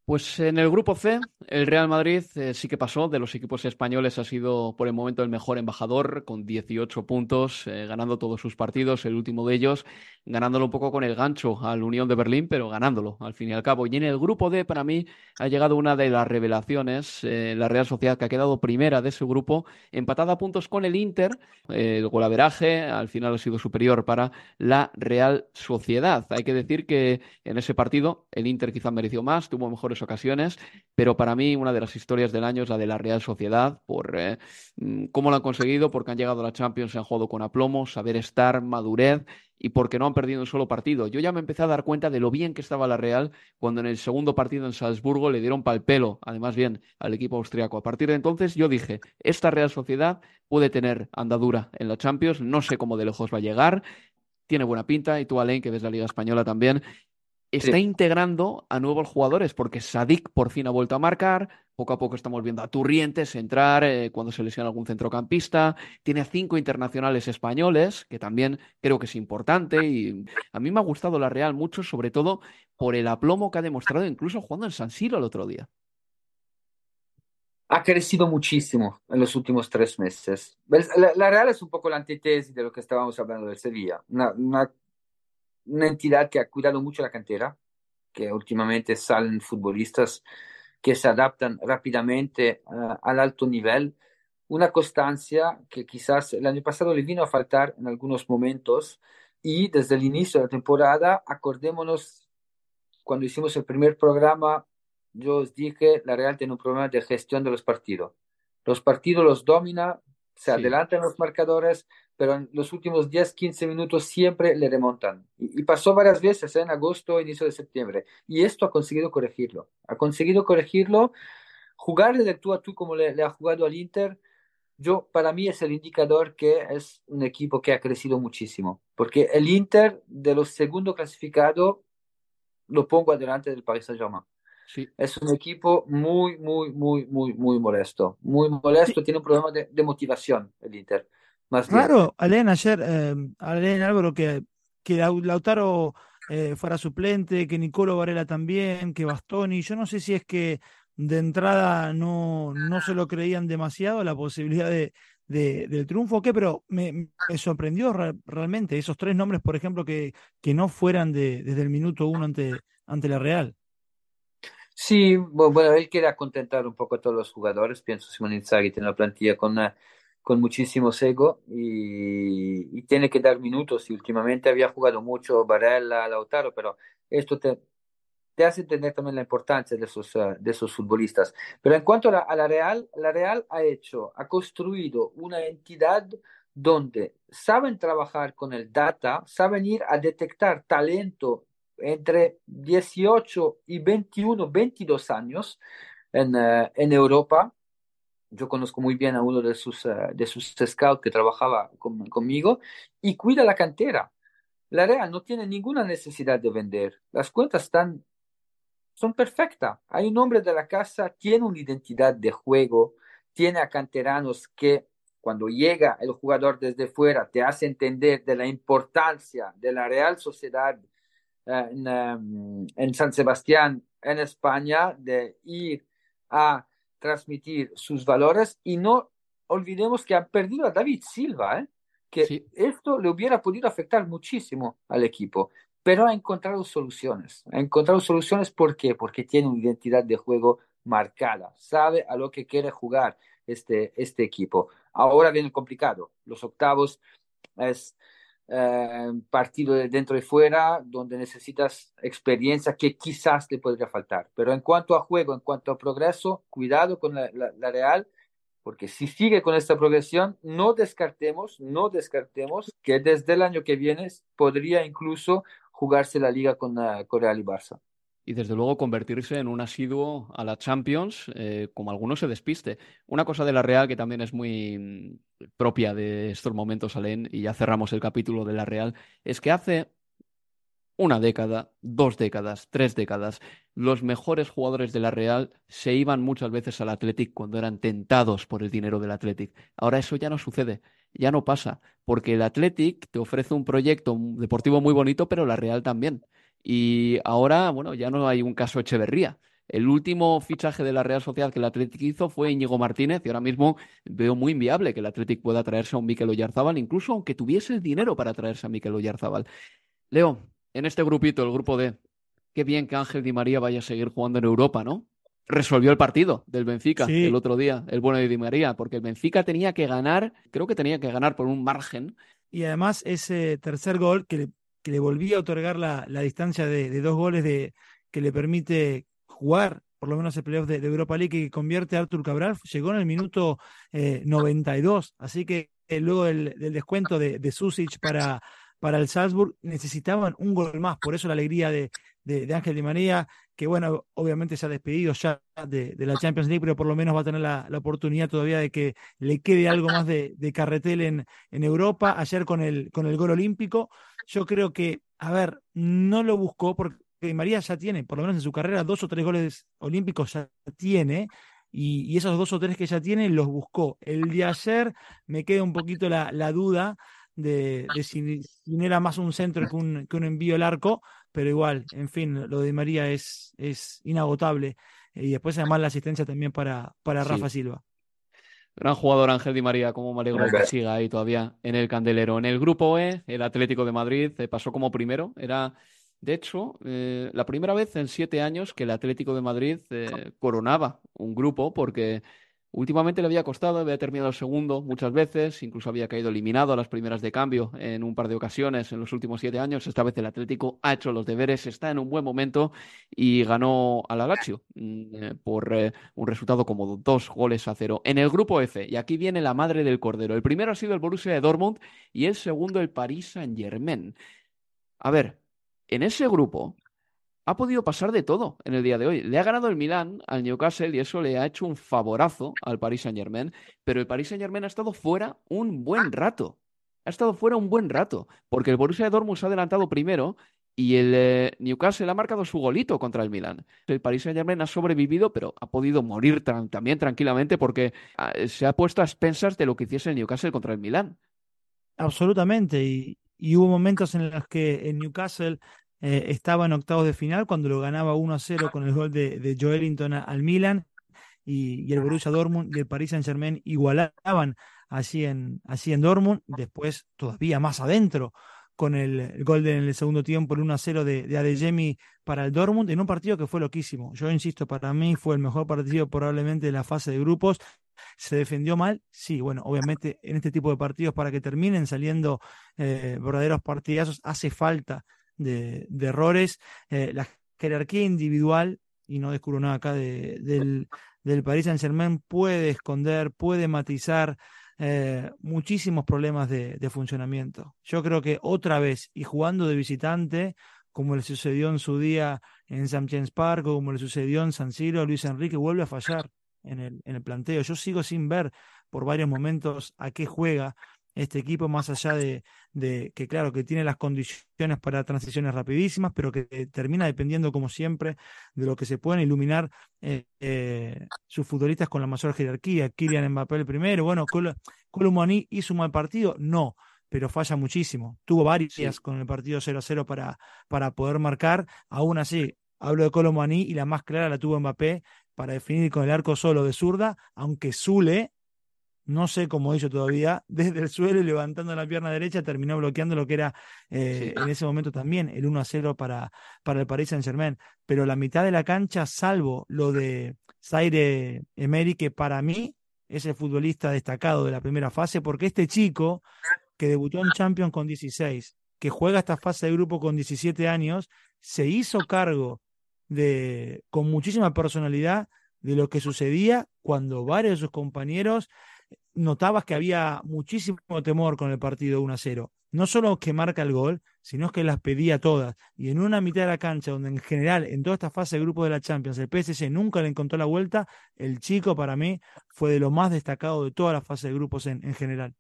B: Pues en el grupo C, el Real Madrid eh, sí que pasó. De los equipos españoles ha sido por el momento el mejor embajador, con 18 puntos, eh, ganando todos sus partidos, el último de ellos ganándolo un poco con el gancho al Unión de Berlín, pero ganándolo al fin y al cabo. Y en el grupo D, para mí, ha llegado una de las revelaciones, eh, la Real Sociedad, que ha quedado primera de ese grupo, empatada a puntos con el Inter. el golaveraje al final ha sido superior para la Real Sociedad. Hay que decir que en ese partido el Inter quizá mereció más, tuvo mejores ocasiones, pero para mí una de las historias del año es la de la Real Sociedad, por eh, mm, cómo lo han conseguido, porque han llegado a la Champions, se han jugado con aplomo, saber estar, madurez y porque no han perdido un solo partido. Yo ya me empecé a dar cuenta de lo bien que estaba la Real cuando en el segundo partido en Salzburgo le dieron pal pelo, además bien, al equipo austriaco. A partir de entonces yo dije, esta Real Sociedad puede tener andadura en la Champions, no sé cómo de lejos va a llegar, tiene buena pinta, y tú, Alain, que ves la Liga Española también, está integrando a nuevos jugadores, porque Sadik por fin ha vuelto a marcar, poco a poco estamos viendo a Turrientes entrar eh, cuando se lesiona algún centrocampista, tiene a cinco internacionales españoles, que también creo que es importante, y a mí me ha gustado la Real mucho, sobre todo por el aplomo que ha demostrado incluso jugando en San Siro el otro día.
C: Ha crecido muchísimo en los últimos tres meses. La, Real es un poco la antítesis de lo que estábamos hablando del Sevilla. una una entidad que ha cuidado mucho la cantera, que últimamente salen futbolistas que se adaptan rápidamente uh, al alto nivel, una constancia que quizás el año pasado le vino a faltar en algunos momentos y desde el inicio de la temporada, acordémonos, cuando hicimos el primer programa, yo os dije, la Real tiene un problema de gestión de los partidos. Los partidos los domina, se adelantan los marcadores, pero en los últimos 10, 15 minutos siempre le remontan. Y, pasó varias veces ¿eh? en agosto, inicio de septiembre. Y esto ha conseguido corregirlo. Ha conseguido corregirlo. Jugarle de tú a tú como le, ha jugado al Inter, yo para mí es el indicador que es un equipo que ha crecido muchísimo. Porque el Inter de los segundos clasificados lo pongo adelante del Paris Saint-Germain. Sí. Es un equipo muy, muy, muy, muy, muy molesto. Muy molesto, tiene un problema de, de motivación el Inter.
D: Claro, Alen, ayer, eh, Alen Álvaro, que, que Lautaro eh, fuera suplente, que Nicolo Varela también, que Bastoni. Yo no sé si es que de entrada no, no se lo creían demasiado la posibilidad de, del triunfo o qué, pero me, sorprendió realmente esos tres nombres, por ejemplo, que, que no fueran de, desde el minuto uno ante, ante la Real.
C: Sí, bueno, él quiere contentar un poco a todos los jugadores. Pienso Simón Inzaghi tiene una plantilla con una con muchísimo ego y, tiene que dar minutos. Y últimamente había jugado mucho Varela, Lautaro, pero esto te, te hace entender también la importancia de esos, eh, de esos futbolistas. Pero en cuanto a la, Real, la Real ha hecho, ha construido una entidad donde saben trabajar con el data, saben ir a detectar talento entre 18 y 21, 22 años en, eh, en Europa yo conozco muy bien a uno de sus, eh, de sus scouts que trabajaba conmigo y cuida la cantera. La Real no tiene ninguna necesidad de vender. Las cuentas están, son perfectas. Hay un hombre de la casa, tiene una identidad de juego, tiene a canteranos que cuando llega el jugador desde fuera te hace entender de la importancia de la Real Sociedad en, em, en San Sebastián, en España, de ir a transmitir sus valores y no olvidemos que han perdido a David Silva, ¿eh? que esto le hubiera podido afectar muchísimo al equipo, pero ha encontrado soluciones. Ha encontrado soluciones ¿por qué? Porque tiene una identidad de juego marcada, sabe a lo que quiere jugar este, este equipo. Ahora viene complicado. Los octavos es eh, partido de dentro y fuera, donde necesitas experiencia que quizás te podría faltar. Pero en cuanto a juego, en cuanto a progreso, cuidado con la, Real, porque si sigue con esta progresión, no descartemos, no descartemos que desde el año que viene podría incluso jugarse la liga con, uh, con Real y Barça
B: y desde luego convertirse en un asiduo a la Champions, eh, como algunos se despiste. Una cosa de la Real que también es muy mm, propia de estos momentos, Alén, y ya cerramos el capítulo de la Real, es que hace una década, dos décadas, tres décadas, los mejores jugadores de la Real se iban muchas veces al Athletic cuando eran tentados por el dinero del Athletic. Ahora eso ya no sucede, ya no pasa, porque el Athletic te ofrece un proyecto deportivo muy bonito, pero la Real también. Y ahora, bueno, ya no hay un caso Echeverría. El último fichaje de la Real Sociedad que el Athletic hizo fue Íñigo Martínez y ahora mismo veo muy inviable que el Athletic pueda traerse a un Mikel Oyarzábal, incluso aunque tuviese el dinero para traerse a Mikel Oyarzábal. Leo, en este grupito, el grupo D, qué bien que Ángel Di María vaya a seguir jugando en Europa, ¿no? Resolvió el partido del Benfica el otro día, el bueno de Di María, porque el Benfica tenía que ganar, creo que tenía que ganar por un margen.
D: Y además ese tercer gol que le, que le volvía a otorgar la, distancia de, dos goles de, que le permite jugar por lo menos el playoff de, Europa League que convierte a Artur Cabral, llegó en el minuto 92, eh, así que eh, luego del, descuento de, de Susic para, para el Salzburg necesitaban un gol más, por eso la alegría de, de, Ángel Di María, que bueno, obviamente se ha despedido ya de, la Champions League, pero por lo menos va a tener la, oportunidad todavía de que le quede algo más de, carretel en, en, Europa. Ayer con el, con el gol olímpico, yo creo que, a ver, no lo buscó porque María ya tiene, por lo menos en su carrera, dos o tres goles olímpicos ya tiene. Y, esos dos o tres que ya tiene los buscó. El de ayer me queda un poquito la, la duda de, si, no era más un centro que un, que un envío al arco, pero igual, en fin, lo de María es, es inagotable. Y después además la asistencia también para, para Rafa Silva.
B: Gran jugador Ángel Di María, como me alegro que siga ahí todavía en el candelero. En el grupo E, el Atlético de Madrid eh, pasó como primero. Era, de hecho, eh, la primera vez en siete años que el Atlético de Madrid eh, coronaba un grupo, porque Últimamente le había costado, había terminado segundo muchas veces, incluso había caído eliminado a las primeras de cambio en un par de ocasiones en los últimos siete años. Esta vez el Atlético ha hecho los deberes, está en un buen momento y ganó al Lazio mm, eh, por eh, un resultado como dos goles a cero en el grupo F. Y aquí viene la madre del cordero. El primero ha sido el Borussia de Dortmund y el segundo el Paris Saint-Germain. A ver, en ese grupo ha podido pasar de todo en el día de hoy. Le ha ganado el Milán al Newcastle y eso le ha hecho un favorazo al Paris Saint Germain, pero el Paris Saint Germain ha estado fuera un buen rato. Ha estado fuera un buen rato, porque el Borussia de Dortmund se ha adelantado primero y el eh, Newcastle ha marcado su golito contra el Milán. El Paris Saint Germain ha sobrevivido, pero ha podido morir también tranquilamente porque ah, se ha puesto a expensas de lo que hiciese el Newcastle contra el Milán.
D: Absolutamente, y, y hubo momentos en los que el Newcastle eh, estaba en octavos de final cuando lo ganaba 1 a 0 con el gol de, de Joelinton al Milan y, el Borussia Dortmund y el Paris Saint Germain igualaban así en, así en Dortmund, después todavía más adentro con el, gol en el segundo tiempo, el 1 a 0 de, de Adeyemi para el Dortmund, en un partido que fue loquísimo. Yo insisto, para mí fue el mejor partido probablemente de la fase de grupos. ¿Se defendió mal? Sí, bueno, obviamente en este tipo de partidos para que terminen saliendo eh, verdaderos partidazos hace falta de, errores, eh, la jerarquía individual, y no descubro nada acá del, del Paris Saint Germain, puede esconder, puede matizar eh, muchísimos problemas de, funcionamiento. Yo creo que otra vez, y jugando de visitante, como le sucedió en su día en St. James Park, o como le sucedió en San Siro, Luis Enrique vuelve a fallar en el, en el planteo. Yo sigo sin ver por varios momentos a qué juega este equipo, más allá de, que, claro, que tiene las condiciones para transiciones rapidísimas, pero que termina dependiendo, como siempre, de lo que se pueden iluminar eh, eh, sus futbolistas con la mayor jerarquía. Kylian Mbappé el primero, bueno, Colomani hizo un mal partido, no, pero falla muchísimo. Tuvo varias con el partido 0-0 para, para poder marcar, aún así. Hablo de Colomani y la más clara la tuvo Mbappé para definir con el arco solo de zurda, aunque Zule no sé cómo hizo todavía, desde el suelo y levantando la pierna derecha, terminó bloqueando lo que era eh, en ese momento también el 1 a 0 para, para el Paris Saint Germain. Pero la mitad de la cancha, salvo lo de Zaire Emery, que para mí es el futbolista destacado de la primera fase, porque este chico que debutó en Champions con 16, que juega esta fase de grupo con 17 años, se hizo cargo de, con muchísima personalidad de lo que sucedía cuando varios de sus compañeros notabas que había muchísimo temor con el partido 1 a 0. No solo que marca el gol, sino que las pedía todas. Y en una mitad de la cancha, donde en general, en toda esta fase de grupo de la Champions, el PSG nunca le encontró la vuelta, el chico para mí fue de lo más destacado de toda la fase de grupos en, en general.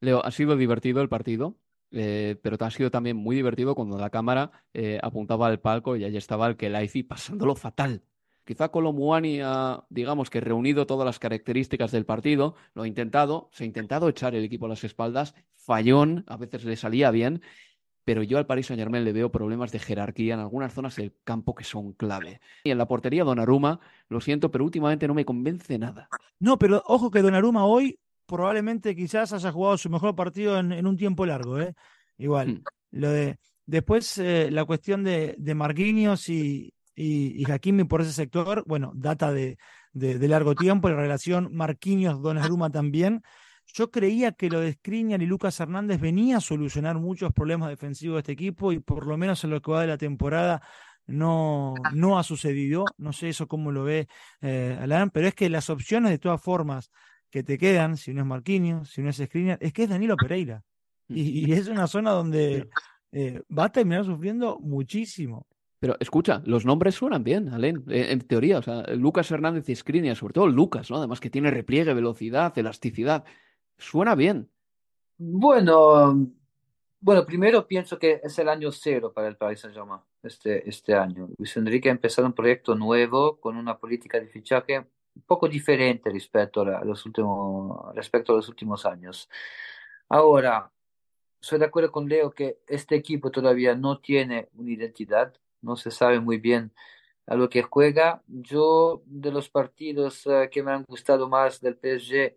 B: Leo, ha sido divertido el partido, eh, pero ha sido también muy divertido cuando la cámara eh, apuntaba al palco y allí estaba el Kelaifi pasándolo fatal. Quizá Colomuani ha, digamos que reunido todas las características del partido, lo ha intentado, se ha intentado echar el equipo a las espaldas, fallón, a veces le salía bien, pero yo al Paris Saint Germain le veo problemas de jerarquía en algunas zonas del campo que son clave. Y en la portería Donnarumma, lo siento, pero últimamente no me convence nada.
D: No, pero ojo que Donnarumma hoy probablemente quizás haya jugado su mejor partido en, un tiempo largo, ¿eh? Igual. Hmm. Lo de después eh, la cuestión de, de Marquinhos y, y, Hakimi por ese sector, bueno, data de, de, largo tiempo, la relación Marquinhos-Donnarumma también. Yo creía que lo de Skriniar y Lucas Hernández venía a solucionar muchos problemas defensivos de este equipo y por lo menos en lo que va de la temporada no, no ha sucedido. No sé eso cómo lo ve eh, Alan, pero es que las opciones de todas formas que te quedan, si no es Marquinhos, si no es Skriniar, es que es Danilo Pereira. Y, es una zona donde eh, va a terminar sufriendo muchísimo.
B: Pero escucha, los nombres suenan bien, Alen, en teoría. O sea, Lucas Hernández y Skriniar, sobre todo Lucas, ¿no? Además que tiene repliegue, velocidad, elasticidad. Suena bien.
C: Bueno, bueno, primero pienso que es el año cero para el Paris Saint-Germain este, este año. Luis Enrique ha empezado un proyecto nuevo con una política de fichaje un poco diferente respecto a los últimos, respecto a los últimos años. Ahora, soy de acuerdo con Leo que este equipo todavía no tiene una identidad, no se sabe muy bien a lo que juega. Yo, de los partidos eh, que me han gustado más del PSG,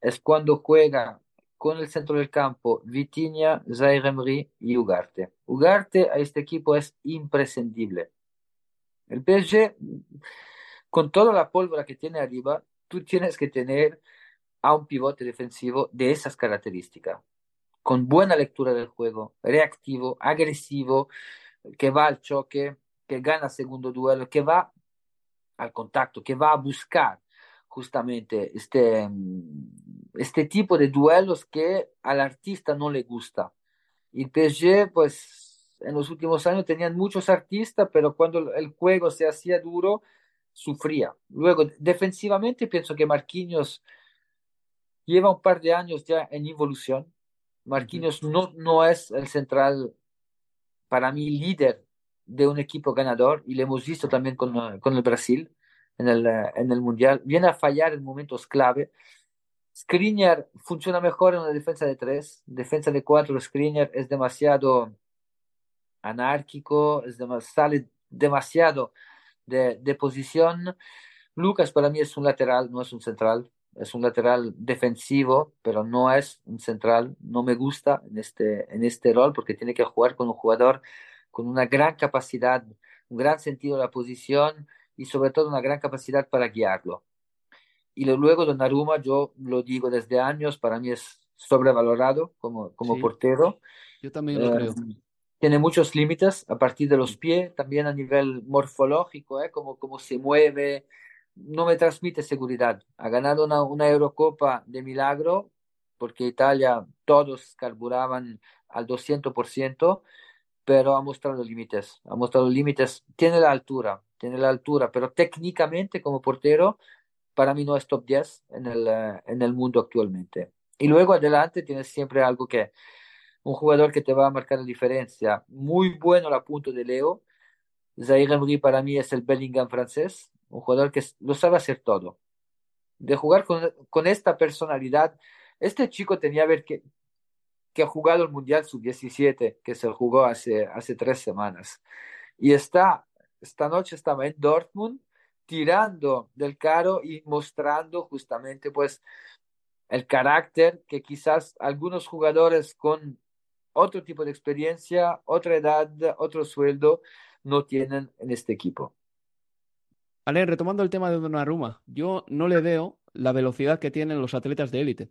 C: es cuando juega con el centro del campo Vitinha, Zaire y Ugarte. Ugarte a este equipo es imprescindible. El PSG, con toda la pólvora que tiene arriba, tú tienes que tener a un pivote defensivo de esas características, con buena lectura del juego, reactivo, agresivo, que va al choque, que gana segundo duelo, que va al contacto, que va a buscar justamente este, este tipo de duelos que al artista no le gusta. Y PSG, pues en los últimos años tenían muchos artistas, pero cuando el juego se hacía duro, sufría. Luego, defensivamente, pienso que Marquinhos lleva un par de años ya en evolución. Marquinhos no, no es el central, para mí, líder de un equipo ganador, y lo hemos visto también con, con el Brasil en el, en el Mundial, viene a fallar en momentos clave. Skriniar funciona mejor en una defensa de tres, defensa de cuatro, Skriniar es demasiado anárquico, es sale demasiado de, de, posición. Lucas para mí es un lateral, no es un central, es un lateral defensivo, pero no es un central. No me gusta en este, en este rol porque tiene que jugar con un jugador con una gran capacidad, un gran sentido de la posición y sobre todo una gran capacidad para guiarlo. Y luego Donnarumma, yo lo digo desde años, para mí es sobrevalorado como, como portero.
B: Yo también lo creo.
C: Eh, tiene muchos límites a partir de los pies, también a nivel morfológico, ¿eh? como, como se mueve, no me transmite seguridad. Ha ganado una, una Eurocopa de milagro, porque Italia todos carburaban al 200%, pero ha mostrado límites, ha mostrado límites, tiene la altura, tiene la altura, pero técnicamente como portero, para mí no es top 10 en el, eh, en el mundo actualmente. Y luego adelante tienes siempre algo que, un jugador que te va a marcar la diferencia. Muy bueno la punto de Leo. Zaire Emery para mí es el Bellingham francés, un jugador que lo sabe hacer todo. De jugar con, con esta personalidad, este chico tenía ver que, que ha jugado el Mundial Sub-17, que se jugó hace, hace tres semanas. Y está esta noche estaba en Dortmund tirando del carro y mostrando justamente pues el carácter que quizás algunos jugadores con otro tipo de experiencia, otra edad, otro sueldo no tienen en este equipo.
B: Ale, retomando el tema de Donnarumma, yo no le veo la velocidad que tienen los atletas de élite.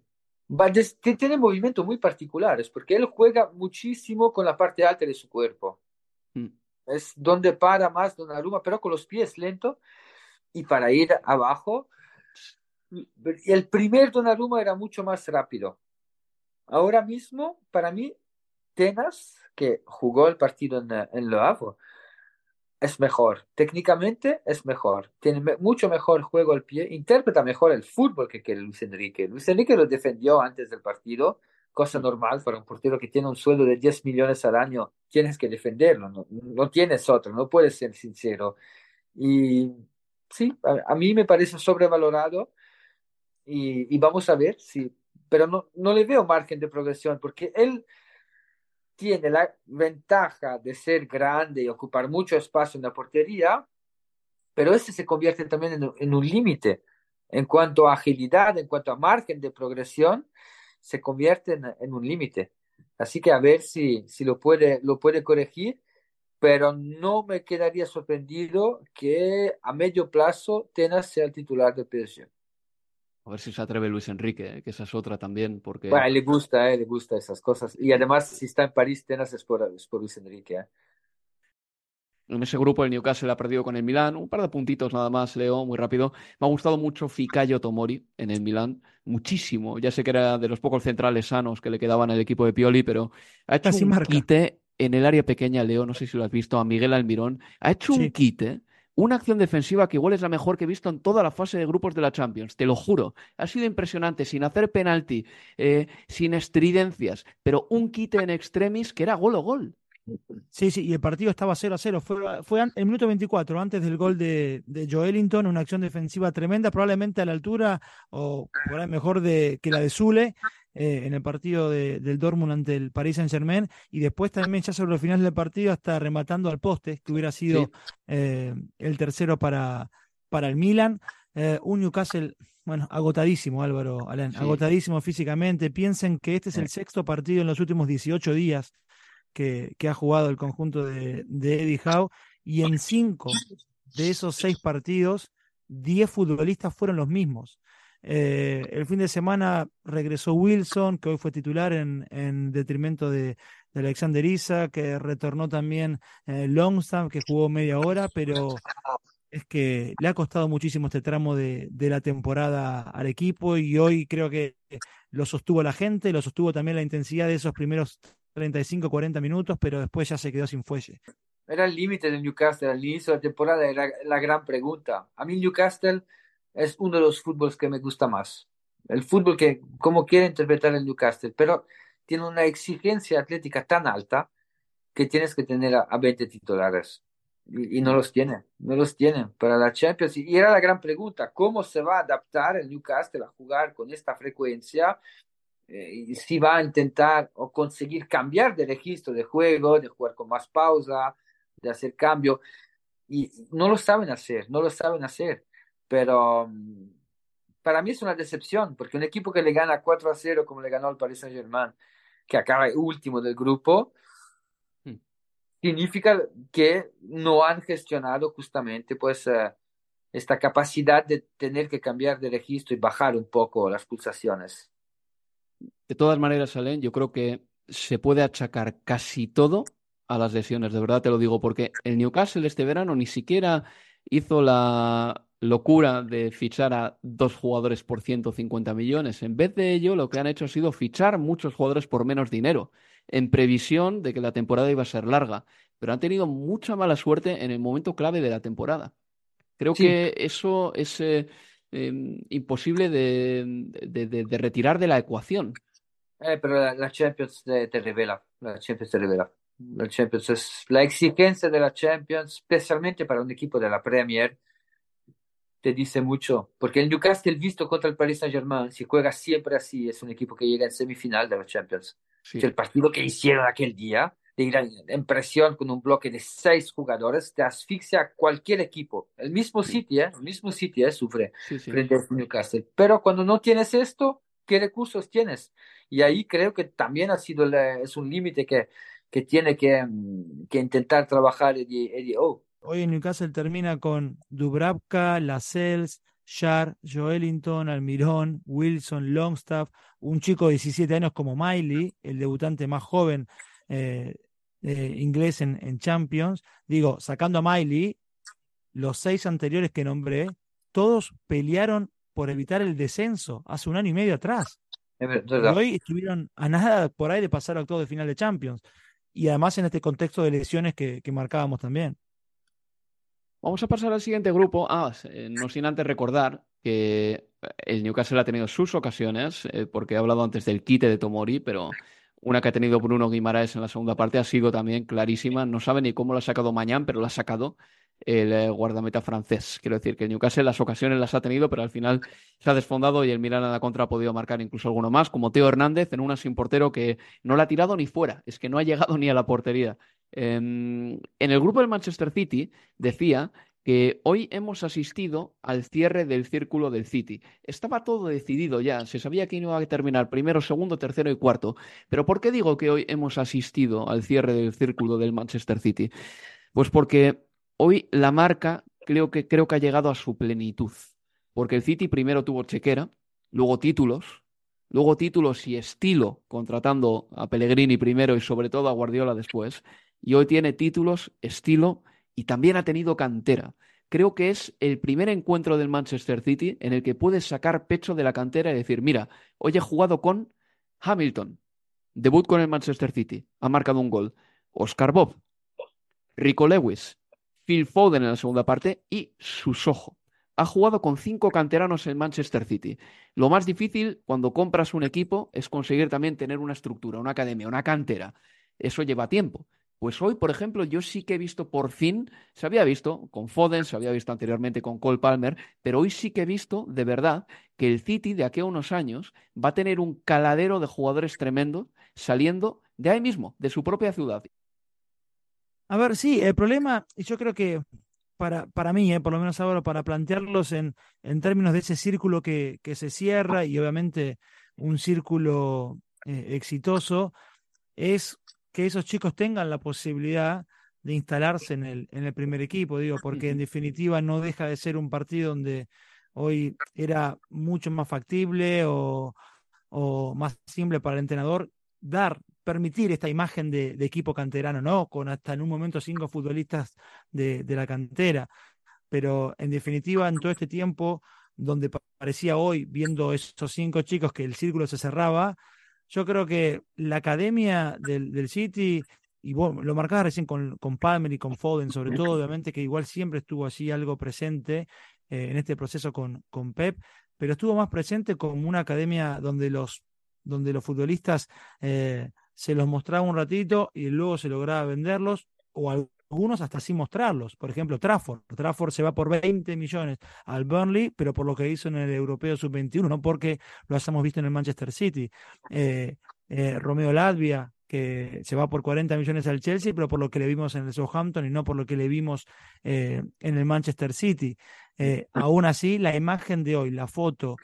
C: Tiene movimientos muy particulares porque él juega muchísimo con la parte alta de su cuerpo. Mm es donde para más Donnarumma, pero con los pies lento y para ir abajo. El primer Donnarumma era mucho más rápido. Ahora mismo, para mí, Tenas, que jugó el partido en, en Le es mejor. Técnicamente es mejor. Tiene mucho mejor juego al pie. Interpreta mejor el fútbol que, que Luis Enrique. Luis Enrique lo defendió antes del partido cosa normal para un portero que tiene un sueldo de 10 millones al año, tienes que defenderlo, no, no tienes otro, no puedes ser sincero. Y sí, a, mí me parece sobrevalorado y, vamos a ver si, pero no, no le veo margen de progresión porque él, tiene la ventaja de ser grande y ocupar mucho espacio en la portería, pero ese se convierte también en, un límite en cuanto a agilidad, en cuanto a margen de progresión, se convierte en, un límite. Así que a ver si, si lo, puede, lo puede corregir, pero no me quedaría sorprendido que a medio plazo Tenas sea el titular de PSG.
B: A ver si se atreve Luis Enrique, que esa es otra también, porque...
C: Bueno, le gusta, eh, le gusta esas cosas. Y además, si está en París, Tenas es por, es por Luis Enrique. Eh.
B: En ese grupo el Newcastle ha perdido con el Milán, un par de puntitos nada más, Leo, muy rápido. Me ha gustado mucho Fikayo Tomori en el Milán, muchísimo. Ya sé que era de los pocos centrales sanos que le quedaban al equipo de Pioli, pero ha hecho un quite en el área pequeña, Leo, no sé si lo has visto, a Miguel Almirón. Ha hecho un quite una acción defensiva que igual es la mejor que he visto en toda la fase de grupos de la Champions, te lo juro. Ha sido impresionante, sin hacer penalti, eh, sin estridencias, pero un quite en extremis que era gol o gol.
D: Sí, sí, y el partido estaba 0 a 0. Fue, el minuto 24, antes del gol de, de Joelinton, una acción defensiva tremenda, probablemente a la altura o por ahí mejor de, que la de Zule eh, en el partido de, del Dortmund ante el Paris Saint Germain. Y después también, ya sobre el final del partido, hasta rematando al poste, que hubiera sido eh, el tercero para, para el Milan. Eh, un Newcastle, bueno, agotadísimo, Álvaro Alén, agotadísimo físicamente. Piensen que este es el sexto partido en los últimos 18 días que, ha jugado el conjunto de, Eddie Howe, y en cinco de esos seis partidos, diez futbolistas fueron los mismos. Eh, el fin de semana regresó Wilson, que hoy fue titular en, en detrimento de, Alexander Isa, que retornó también eh, que jugó media hora, pero es que le ha costado muchísimo este tramo de, la temporada al equipo y hoy creo que lo sostuvo la gente, lo sostuvo también la intensidad de esos primeros 35, 40 minutos, pero después ya se quedó sin fuelle.
C: Era el límite del Newcastle al inicio de la temporada, era la gran pregunta. A mí Newcastle es uno de los fútbols que me gusta más. El fútbol que, como quiere interpretar el Newcastle, pero tiene una exigencia atlética tan alta que tienes que tener a, 20 titulares. Y, no los tiene, no los tiene para la Champions. Y era la gran pregunta, ¿cómo se va a adaptar el Newcastle a jugar con esta frecuencia eh, si va a intentar o conseguir cambiar de registro de juego, de jugar con más pausa, de hacer cambio. Y no lo saben hacer, no lo saben hacer. Pero mm, para mí es una decepción, porque un equipo que le gana 4 a 0 como le ganó el Paris Saint Germain, que acaba último del grupo, hmm. significa que no han gestionado justamente pues eh, esta capacidad de tener que cambiar de registro y bajar un poco las pulsaciones.
B: De todas maneras, Alain, yo creo que se puede achacar casi todo a las lesiones, de verdad te lo digo, porque el Newcastle este verano ni siquiera hizo la locura de fichar a dos jugadores por 150 millones. En vez de ello, lo que han hecho ha sido fichar muchos jugadores por menos dinero, en previsión de que la temporada iba a ser larga. Pero han tenido mucha mala suerte en el momento clave de la temporada. Creo que eso es eh, em, imposible de, retirar de la ecuación.
C: Eh, pero la, Champions te, revela, la Champions te revela. La Champions es la exigencia de la Champions, especialmente para un equipo de la Premier, te dice mucho, porque el Newcastle visto contra el Paris Saint Germain, si juega siempre así, es un equipo que llega en semifinal de la Champions. el partido que hicieron aquel día, de ir en presión con un bloque de seis jugadores, te asfixia a cualquier equipo. El mismo City, ¿eh? el mismo City ¿eh? sufre frente al Newcastle. Pero cuando no tienes esto, ¿qué recursos tienes? Y ahí creo que también ha sido es un límite que, que tiene que, mm, que intentar trabajar Eddie, Eddie O.
D: Hoy en Newcastle termina con Dubravka, Lascelles, Shar, Joelinton, Almirón, Wilson, Longstaff, un chico de 17 años como Miley, el debutante más joven eh, eh, inglés en, en, Champions. Digo, sacando a Miley, los seis anteriores que nombré, todos pelearon por evitar el descenso hace un año y medio atrás. hoy estuvieron a nada por ahí de pasar a octavo de final de Champions. Y además en este contexto de lesiones que, que marcábamos también.
B: Vamos a pasar al siguiente grupo. Ah, eh, no sin antes recordar que el Newcastle ha tenido sus ocasiones, eh, porque he hablado antes del quite de Tomori, pero una que ha tenido Bruno Guimaraes en la segunda parte ha sido también clarísima. No sabe ni cómo lo ha sacado mañana, pero lo ha sacado. el eh, guardameta francés. Quiero decir que el Newcastle las ocasiones las ha tenido, pero al final se ha desfondado y el Milan a la contra ha podido marcar incluso alguno más, como Teo Hernández en una sin portero que no la ha tirado ni fuera, es que no ha llegado ni a la portería. Em, en el grupo del Manchester City decía que hoy hemos asistido al cierre del círculo del City. Estaba todo decidido ya, se sabía que iba a terminar primero, segundo, tercero y cuarto. Pero ¿por qué digo que hoy hemos asistido al cierre del círculo del Manchester City? Pues porque hoy la marca creo que, creo que ha llegado a su plenitud. Porque el City primero tuvo chequera, luego títulos, luego títulos y estilo, contratando a Pellegrini primero y sobre todo a Guardiola después. Y hoy tiene títulos, estilo y también ha tenido cantera. Creo que es el primer encuentro del Manchester City en el que puedes sacar pecho de la cantera y decir, mira, hoy he jugado con Hamilton, debut con el Manchester City, ha marcado un gol. Oscar Bob, Rico Lewis, Phil Foden en la segunda parte y Susojo. Ha jugado con cinco canteranos en Manchester City. Lo más difícil cuando compras un equipo es conseguir también tener una estructura, una academia, una cantera. Eso lleva tiempo. Pues hoy, por ejemplo, yo sí que he visto por fin, se había visto con Foden, se había visto anteriormente con Cole Palmer, pero hoy sí que he visto de verdad que el City de aquí a unos años va a tener un caladero de jugadores tremendo saliendo de ahí mismo, de su propia ciudad.
D: A ver, sí, el problema, y yo creo que para, para mí, eh, por lo menos ahora, para plantearlos en, en términos de ese círculo que, que se cierra y obviamente un círculo eh, exitoso, es que esos chicos tengan la posibilidad de instalarse en el, en el primer equipo, digo, porque en definitiva no deja de ser un partido donde hoy era mucho más factible o, más simple para el entrenador dar, permitir esta imagen de, equipo canterano, ¿no? Con hasta en un momento cinco futbolistas de, de, la cantera. Pero en definitiva, en todo este tiempo, donde parecía hoy, viendo esos cinco chicos que el círculo se cerraba, yo creo que la academia del, del City, y vos lo marcabas recién con, con, Palmer y con Foden, sobre todo, obviamente, que igual siempre estuvo así algo presente eh, en este proceso con, con Pep, pero estuvo más presente como una academia donde los, donde los futbolistas eh, se los mostraba un ratito y luego se lograba venderlos, o algunos hasta sin mostrarlos. Por ejemplo, Trafford. Trafford se va por 20 millones al Burnley, pero por lo que hizo en el Europeo Sub-21, no porque lo hayamos visto en el Manchester City. Eh, eh, Romeo Latvia, que se va por 40 millones al Chelsea, pero por lo que le vimos en el Southampton y no por lo que le vimos eh, en el Manchester City. aún así, la imagen de hoy, la foto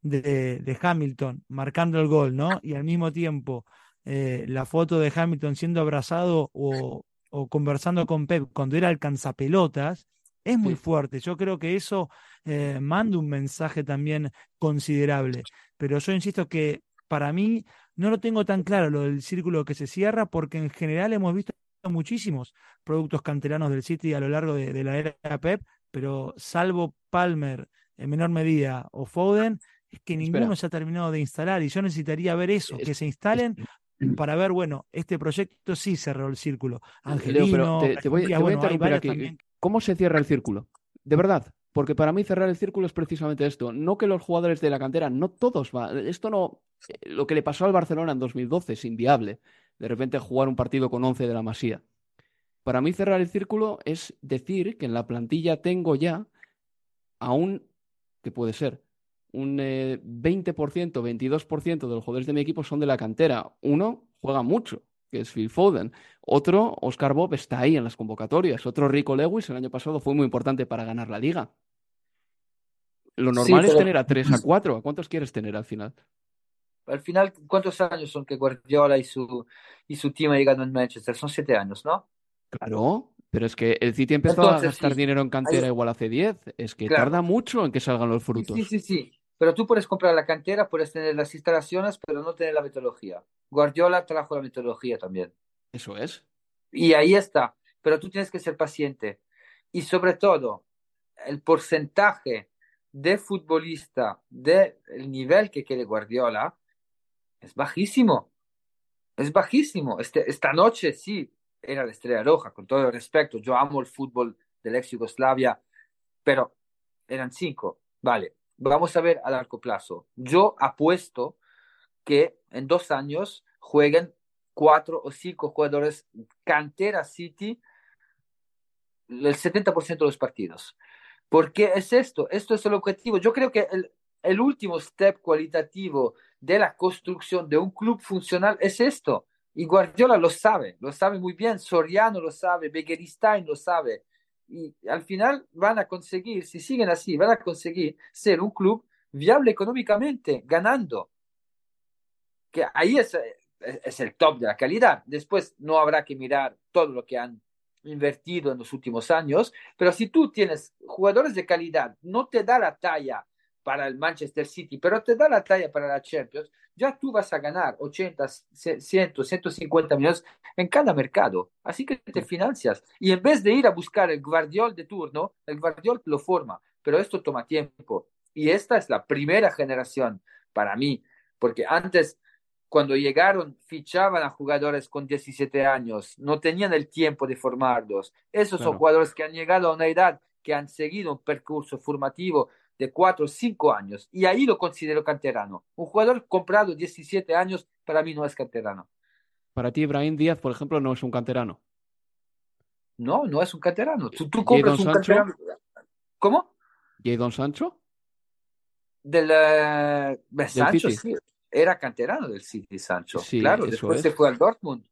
D: de, de Hamilton marcando el gol, ¿no? Y al mismo tiempo la foto de Hamilton siendo abrazado o, o conversando con Pep cuando era alcanzapelotas, es muy fuerte. Yo creo que eso eh, manda un mensaje también considerable. Pero yo insisto que para mí no lo tengo tan claro lo del círculo que se cierra, porque en general hemos visto muchísimos productos canteranos del City a lo largo de, la era Pep, pero salvo Palmer en menor medida o Foden, es que ninguno se ha terminado de instalar y yo necesitaría ver eso, que se instalen para ver, bueno, este proyecto sí cerró el círculo. Angelino,
B: te, voy, a interrumpir aquí. ¿Cómo se cierra el círculo? De verdad, porque para mí cerrar el círculo es precisamente esto. No que los jugadores de la cantera, no todos van. Esto no. Eh, lo que le pasó al Barcelona en 2012 es inviable. De repente jugar un partido con 11 de la Masía. Para mí cerrar el círculo es decir que en la plantilla tengo ya a un. que puede ser? Un 20%, 22% de los jugadores de mi equipo son de la cantera. Uno juega mucho, que es Phil Foden. Otro, Oscar Bob, está ahí en las convocatorias. Otro, Rico Lewis, el año pasado fue muy importante para ganar la liga. Lo normal es tener a 3, a 4. ¿A cuántos quieres tener al final?
C: Al final, ¿cuántos años son que Guardiola y su, y su team ha llegado en Manchester? Son 7 años, ¿no?
B: Claro, pero es que el City empezó a gastar dinero en cantera igual hace 10. Es que tarda mucho en que salgan los frutos.
C: Sí, sí, sí. Pero tú puedes comprar la cantera, puedes tener las instalaciones, pero no tener la metodología. Guardiola trajo la metodología también.
B: Eso es.
C: Y ahí está. Pero tú tienes que ser paciente. Y sobre todo, el porcentaje de futbolista del nivel que quiere Guardiola es bajísimo. Es bajísimo. Este, esta noche sí era la estrella roja, con todo el respeto. Yo amo el fútbol del ex Yugoslavia, pero eran cinco. Vale, vamos a ver a largo plazo. Yo apuesto que en dos años jueguen cuatro o cinco jugadores cantera City el 70% de los partidos. ¿Por qué es esto? Esto es el objetivo. Yo creo que el, último step cualitativo de la construcción de un club funcional es esto. Y Guardiola lo sabe, lo sabe muy bien, Soriano lo sabe, Begeristain lo sabe. Y al final van a conseguir, si siguen así, van a conseguir ser un club viable económicamente, ganando. Que ahí es, es el top de la calidad. Después no habrá que mirar todo lo que han invertido en los últimos años, pero si tú tienes jugadores de calidad, no te da la talla para el Manchester City, pero te da la talla para la Champions, ya tú vas a ganar 80, 100, 150 millones en cada mercado. Así que te financias. Y en vez de ir a buscar el Guardiol de turno, el Guardiol lo forma. Pero esto toma tiempo. Y esta es la primera generación para mí, porque antes, cuando llegaron, fichaban a jugadores con 17 años, no tenían el tiempo de formarlos. Esos claro. son jugadores que han llegado a una edad, que han seguido un percurso formativo de 4 o 5 años. Y ahí lo considero canterano. Un jugador comprado 17 años, para mí no es canterano.
B: Para ti, Ibrahim Díaz, por ejemplo, no es un canterano.
C: No, no es un canterano. Tú, tú compras un Sancho? canterano. ¿Cómo?
B: ¿Jadon Sancho?
C: Del, uh, del Sancho, sí. Era canterano del City, Sancho.
B: Sí,
C: claro, después
B: es.
C: se fue al Dortmund.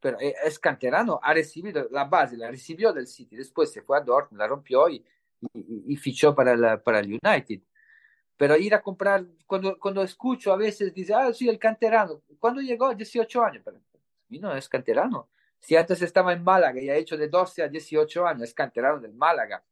C: Pero eh, es canterano, ha recibido la base, la recibió del City, después se fue a Dortmund, la rompió y, y, y fichó para, para el United. Pero ir a comprar, cuando, cuando escucho a veces, dice, ah, sí, el canterano. ¿Cuándo llegó? 18 años. Pero mí no es canterano. Si antes estaba en Málaga y ha hecho de 12 a 18 años, es canterano del Málaga.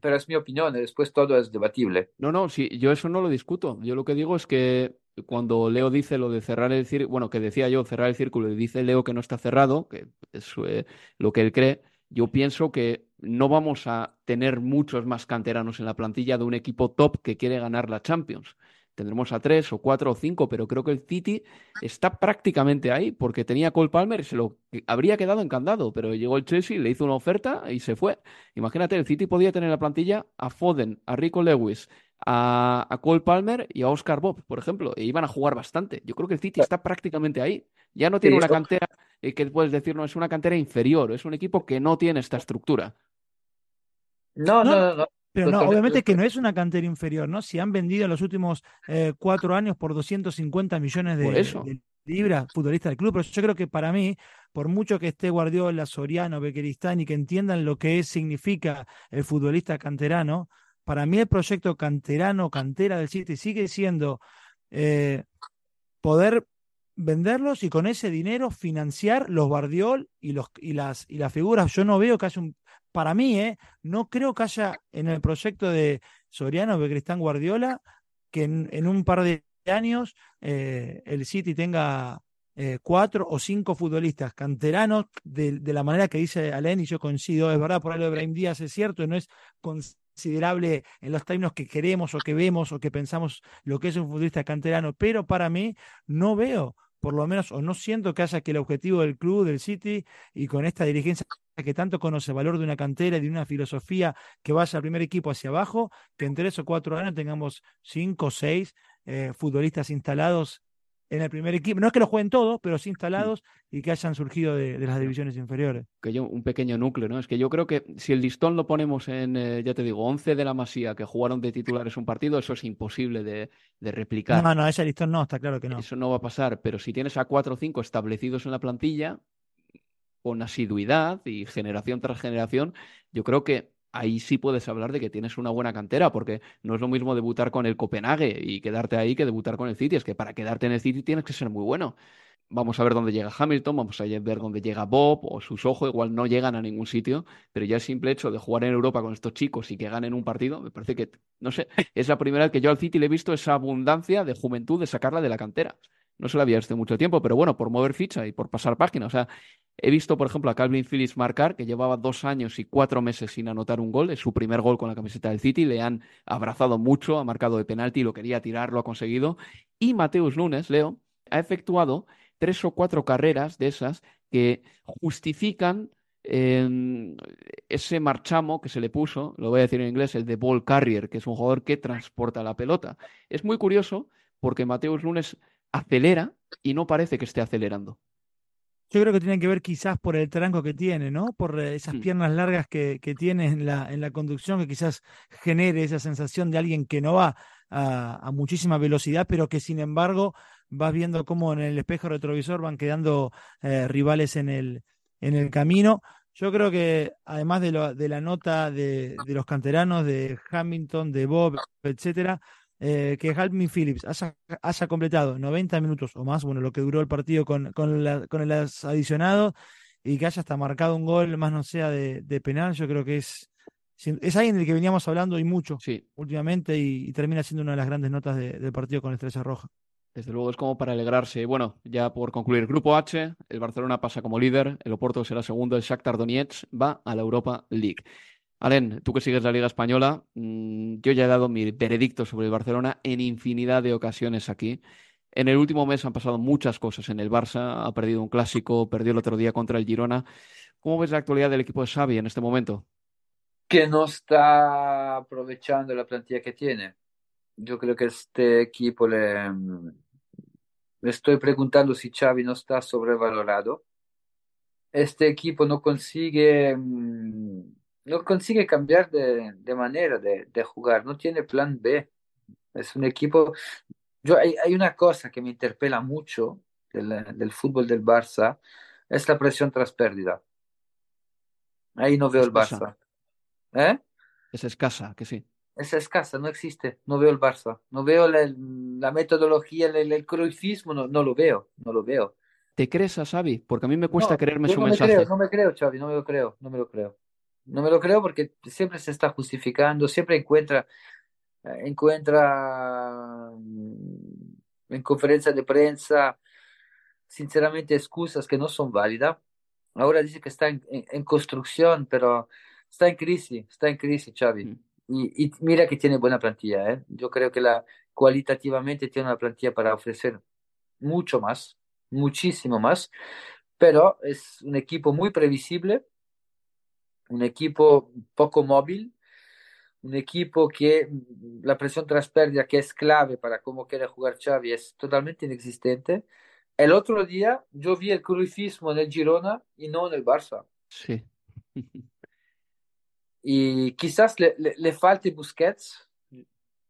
C: Pero es mi opinión, después todo es debatible.
B: No, no, sí, yo eso no lo discuto. Yo lo que digo es que cuando Leo dice lo de cerrar el círculo, bueno, que decía yo cerrar el círculo y dice Leo que no está cerrado, que es eh, lo que él cree, yo pienso que no vamos a tener muchos más canteranos en la plantilla de un equipo top que quiere ganar la Champions. Tendremos a tres o cuatro o cinco, pero creo que el City está prácticamente ahí, porque tenía Cole Palmer, se lo habría quedado encantado, pero llegó el Chelsea, le hizo una oferta y se fue. Imagínate, el City podía tener en la plantilla a Foden, a Rico Lewis, a, a, Cole Palmer y a Oscar Bob, por ejemplo, e iban a jugar bastante. Yo creo que el City está prácticamente ahí. Ya no tiene una cantera eh, que puedes decir, no, es una cantera inferior, es un equipo que no tiene esta estructura.
C: No, no, no. no.
D: Pero no, obviamente que no es una cantera inferior, ¿no? Si han vendido en los últimos eh, cuatro años por 250 millones de, de, libras futbolistas del club, pero yo creo que para mí, por mucho que esté Guardiola, Soriano, Bequeristán y que entiendan lo que es, significa el futbolista canterano, para mí el proyecto canterano, cantera del City sigue siendo eh, poder venderlos y con ese dinero financiar los Bardiol y, los, y, las, y las figuras. Yo no veo que haya un, para mí, eh, no creo que haya en el proyecto de Soriano, Becristán Guardiola, que en, un par de años eh, el City tenga eh, cuatro o cinco futbolistas canteranos de, de, la manera que dice Alain y yo coincido, es verdad, por lo de Brahim Díaz es cierto, no es considerable en los términos que queremos o que vemos o que pensamos lo que es un futbolista canterano, pero para mí no veo por lo menos, o no siento que haya que el objetivo del club, del City, y con esta dirigencia que tanto conoce el valor de una cantera y de una filosofía que vaya al primer equipo hacia abajo, que en tres o cuatro años tengamos cinco o seis eh, futbolistas instalados en el primer equipo. No es que lo jueguen todos, pero sí instalados y que hayan surgido de, de, las divisiones inferiores.
B: Que yo, un pequeño núcleo, ¿no? Es que yo creo que si el listón lo ponemos en, eh, ya te digo, 11 de la Masía que jugaron de titulares un partido, eso es imposible de, de, replicar.
D: No, no, ese listón no, está claro que no.
B: Eso no va a pasar, pero si tienes a 4 o 5 establecidos en la plantilla, con asiduidad y generación tras generación, yo creo que ahí sí puedes hablar de que tienes una buena cantera, porque no es lo mismo debutar con el Copenhague y quedarte ahí que debutar con el City. Es que para quedarte en el City tienes que ser muy bueno. Vamos a ver dónde llega Hamilton, vamos a ver dónde llega Bob o sus ojos, igual no llegan a ningún sitio, pero ya el simple hecho de jugar en Europa con estos chicos y que ganen un partido, me parece que, no sé, es la primera vez que yo al City le he visto esa abundancia de juventud de sacarla de la cantera. No se la había visto mucho tiempo, pero bueno, por mover ficha y por pasar página. O sea, he visto, por ejemplo, a Calvin Phillips marcar, que llevaba dos años y cuatro meses sin anotar un gol. Es su primer gol con la camiseta del City. Le han abrazado mucho, ha marcado de penalti, lo quería tirar, lo ha conseguido. Y Mateus Nunes, Leo, ha efectuado tres o cuatro carreras de esas que justifican eh, ese marchamo que se le puso, lo voy a decir en inglés, el de ball carrier, que es un jugador que transporta la pelota. Es muy curioso porque Mateus Nunes acelera y no parece que esté acelerando.
D: Yo creo que tiene que ver quizás por el tranco que tiene, ¿no? Por eh, esas
B: Mm.
D: piernas largas que, que tiene en la, en la conducción, que quizás genere esa sensación de alguien que no va a, a muchísima velocidad, pero que sin embargo vas viendo cómo en el espejo retrovisor van quedando eh, rivales en el, en el camino. Yo creo que además de, lo- de la nota de, de los canteranos, de Hamilton, de Bob, etcétera, eh, que Halvin Phillips haya, haya completado 90 minutos o más, bueno, lo que duró el partido con, con, la- con el adicionado, y que haya hasta marcado un gol, más no sea de, de penal, yo creo que es, es alguien del que veníamos hablando y mucho
B: Sí,
D: últimamente, y, y termina siendo una de las grandes notas de- del partido con Estrella Roja.
B: desde luego es como para alegrarse. Bueno, ya por concluir, Grupo H, el Barcelona pasa como líder, el Oporto será segundo, el Shakhtar Donetsk va a la Europa League. Alen, tú que sigues la Liga Española, mm, yo ya he dado mi veredicto sobre el Barcelona en infinidad de ocasiones aquí. En el último mes han pasado muchas cosas en el Barça, ha perdido un clásico, perdió el otro día contra el Girona. ¿Cómo ves la actualidad del equipo de Xavi en este momento?
C: Que no está aprovechando la plantilla que tiene. Yo creo que este equipo le, le estoy preguntando si Xavi no está sobrevalorado. Este equipo no consigue, mm, no consigue cambiar de, de manera de, de jugar, no tiene plan B. Es un equipo. Yo, hay, hay una cosa que me interpela mucho del, del fútbol del Barça, es la presión tras pérdida. Ahí no veo el. Barça. ¿Eh?
B: Es escasa, que sí.
C: Es escasa, no existe. No veo el Barça. No veo la, la metodología, el, el cruifismo, no, no lo veo, no lo veo.
B: ¿Te crees a Xavi? Porque a mí me cuesta
C: No,
B: creerme
C: yo
B: su
C: no me
B: mensaje.
C: creo, no me creo, Xavi, no me lo creo, no me lo creo. No me lo creo porque siempre se está justificando, siempre encuentra, eh, encuentra mm, en conferencia de prensa, sinceramente, excusas que no son válidas. Ahora dice que está en, en- en construcción, pero está en crisis, está en crisis, Xavi.
B: Mm.
C: Y, y mira que tiene buena plantilla, ¿eh? Yo creo que la cualitativamente tiene una plantilla para ofrecer mucho más, muchísimo más, pero es un equipo muy previsible, un equipo poco móvil, un equipo que mm, la presión tras pérdida, que es clave para cómo quiere jugar Xavi, es totalmente inexistente. El otro día yo vi el cruifismo en el Girona y no en el Barça.
B: Sí.
C: Y quizás le, le, le falte Busquets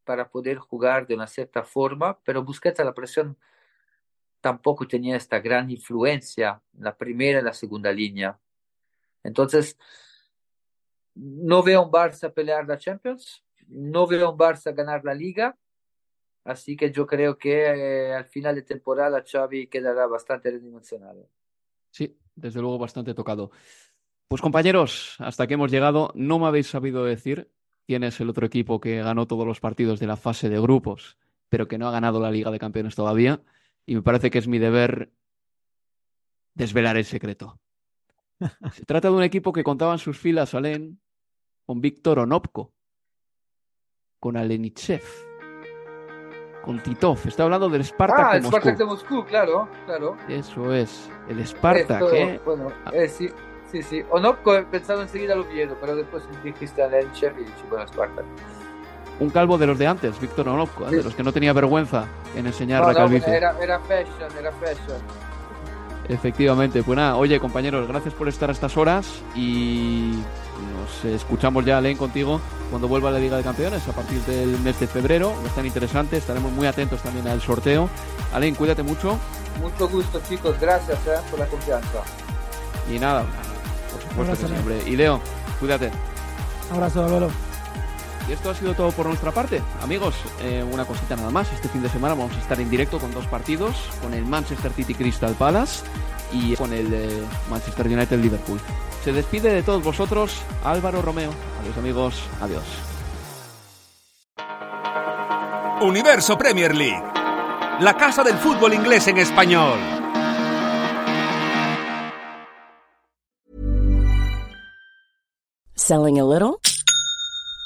C: para poder jugar de una cierta forma, pero Busquets a la presión tampoco tenía esta gran influencia en la primera y la segunda línea. Entonces, no veo a un Barça pelear la Champions, no veo a un Barça ganar la Liga, así que yo creo que eh, al final de temporada Xavi quedará bastante redimensionado.
B: Sí, desde luego bastante tocado. Pues compañeros, hasta aquí hemos llegado. No me habéis sabido decir quién es el otro equipo que ganó todos los partidos de la fase de grupos, pero que no ha ganado la Liga de Campeones todavía. Y me parece que es mi deber desvelar el secreto. Se trata de un equipo que contaba en sus filas, Alen, con Víctor Onopko, con Alenichev, con Titov. Está hablando del Spartak
C: ah,
B: de
C: el
B: Moscú.
C: Spartak de Moscú, claro, claro.
B: Eso es, el Spartak,
C: Esto,
B: ¿eh?
C: Bueno, eh, sí, sí, sí. Onopko he pensado enseguida al Oviedo, pero después dijiste al Elche y dije, bueno, Spartak.
B: Un calvo de los de antes, Víctor Onopko, ¿eh? de los que no tenía vergüenza en enseñar
C: No,
B: la
C: no,
B: calvicie.
C: era, era fashion, era fashion.
B: Efectivamente, pues nada, oye compañeros, gracias por estar a estas horas y nos escuchamos ya, Len, contigo cuando vuelva a la Liga de Campeones a partir del mes de febrero. Va a estar interesante, estaremos muy atentos también al sorteo. Alen, cuídate mucho
C: Mucho gusto, chicos. Gracias eh, por la confianza.
B: y nada, por supuesto
D: abrazo,
B: que siempre. Y Leo, cuídate.
D: Abrazo, Álvaro.
B: Y esto ha sido todo por nuestra parte. Amigos, eh, una cosita nada más. Este fin de semana vamos a estar en directo con dos partidos, con el Manchester City Crystal Palace y con el eh, Manchester United Liverpool. Se despide de todos vosotros Álvaro Romeo. Adiós amigos, adiós.
A: Universo Premier League, la casa del fútbol inglés en español.
G: Selling a little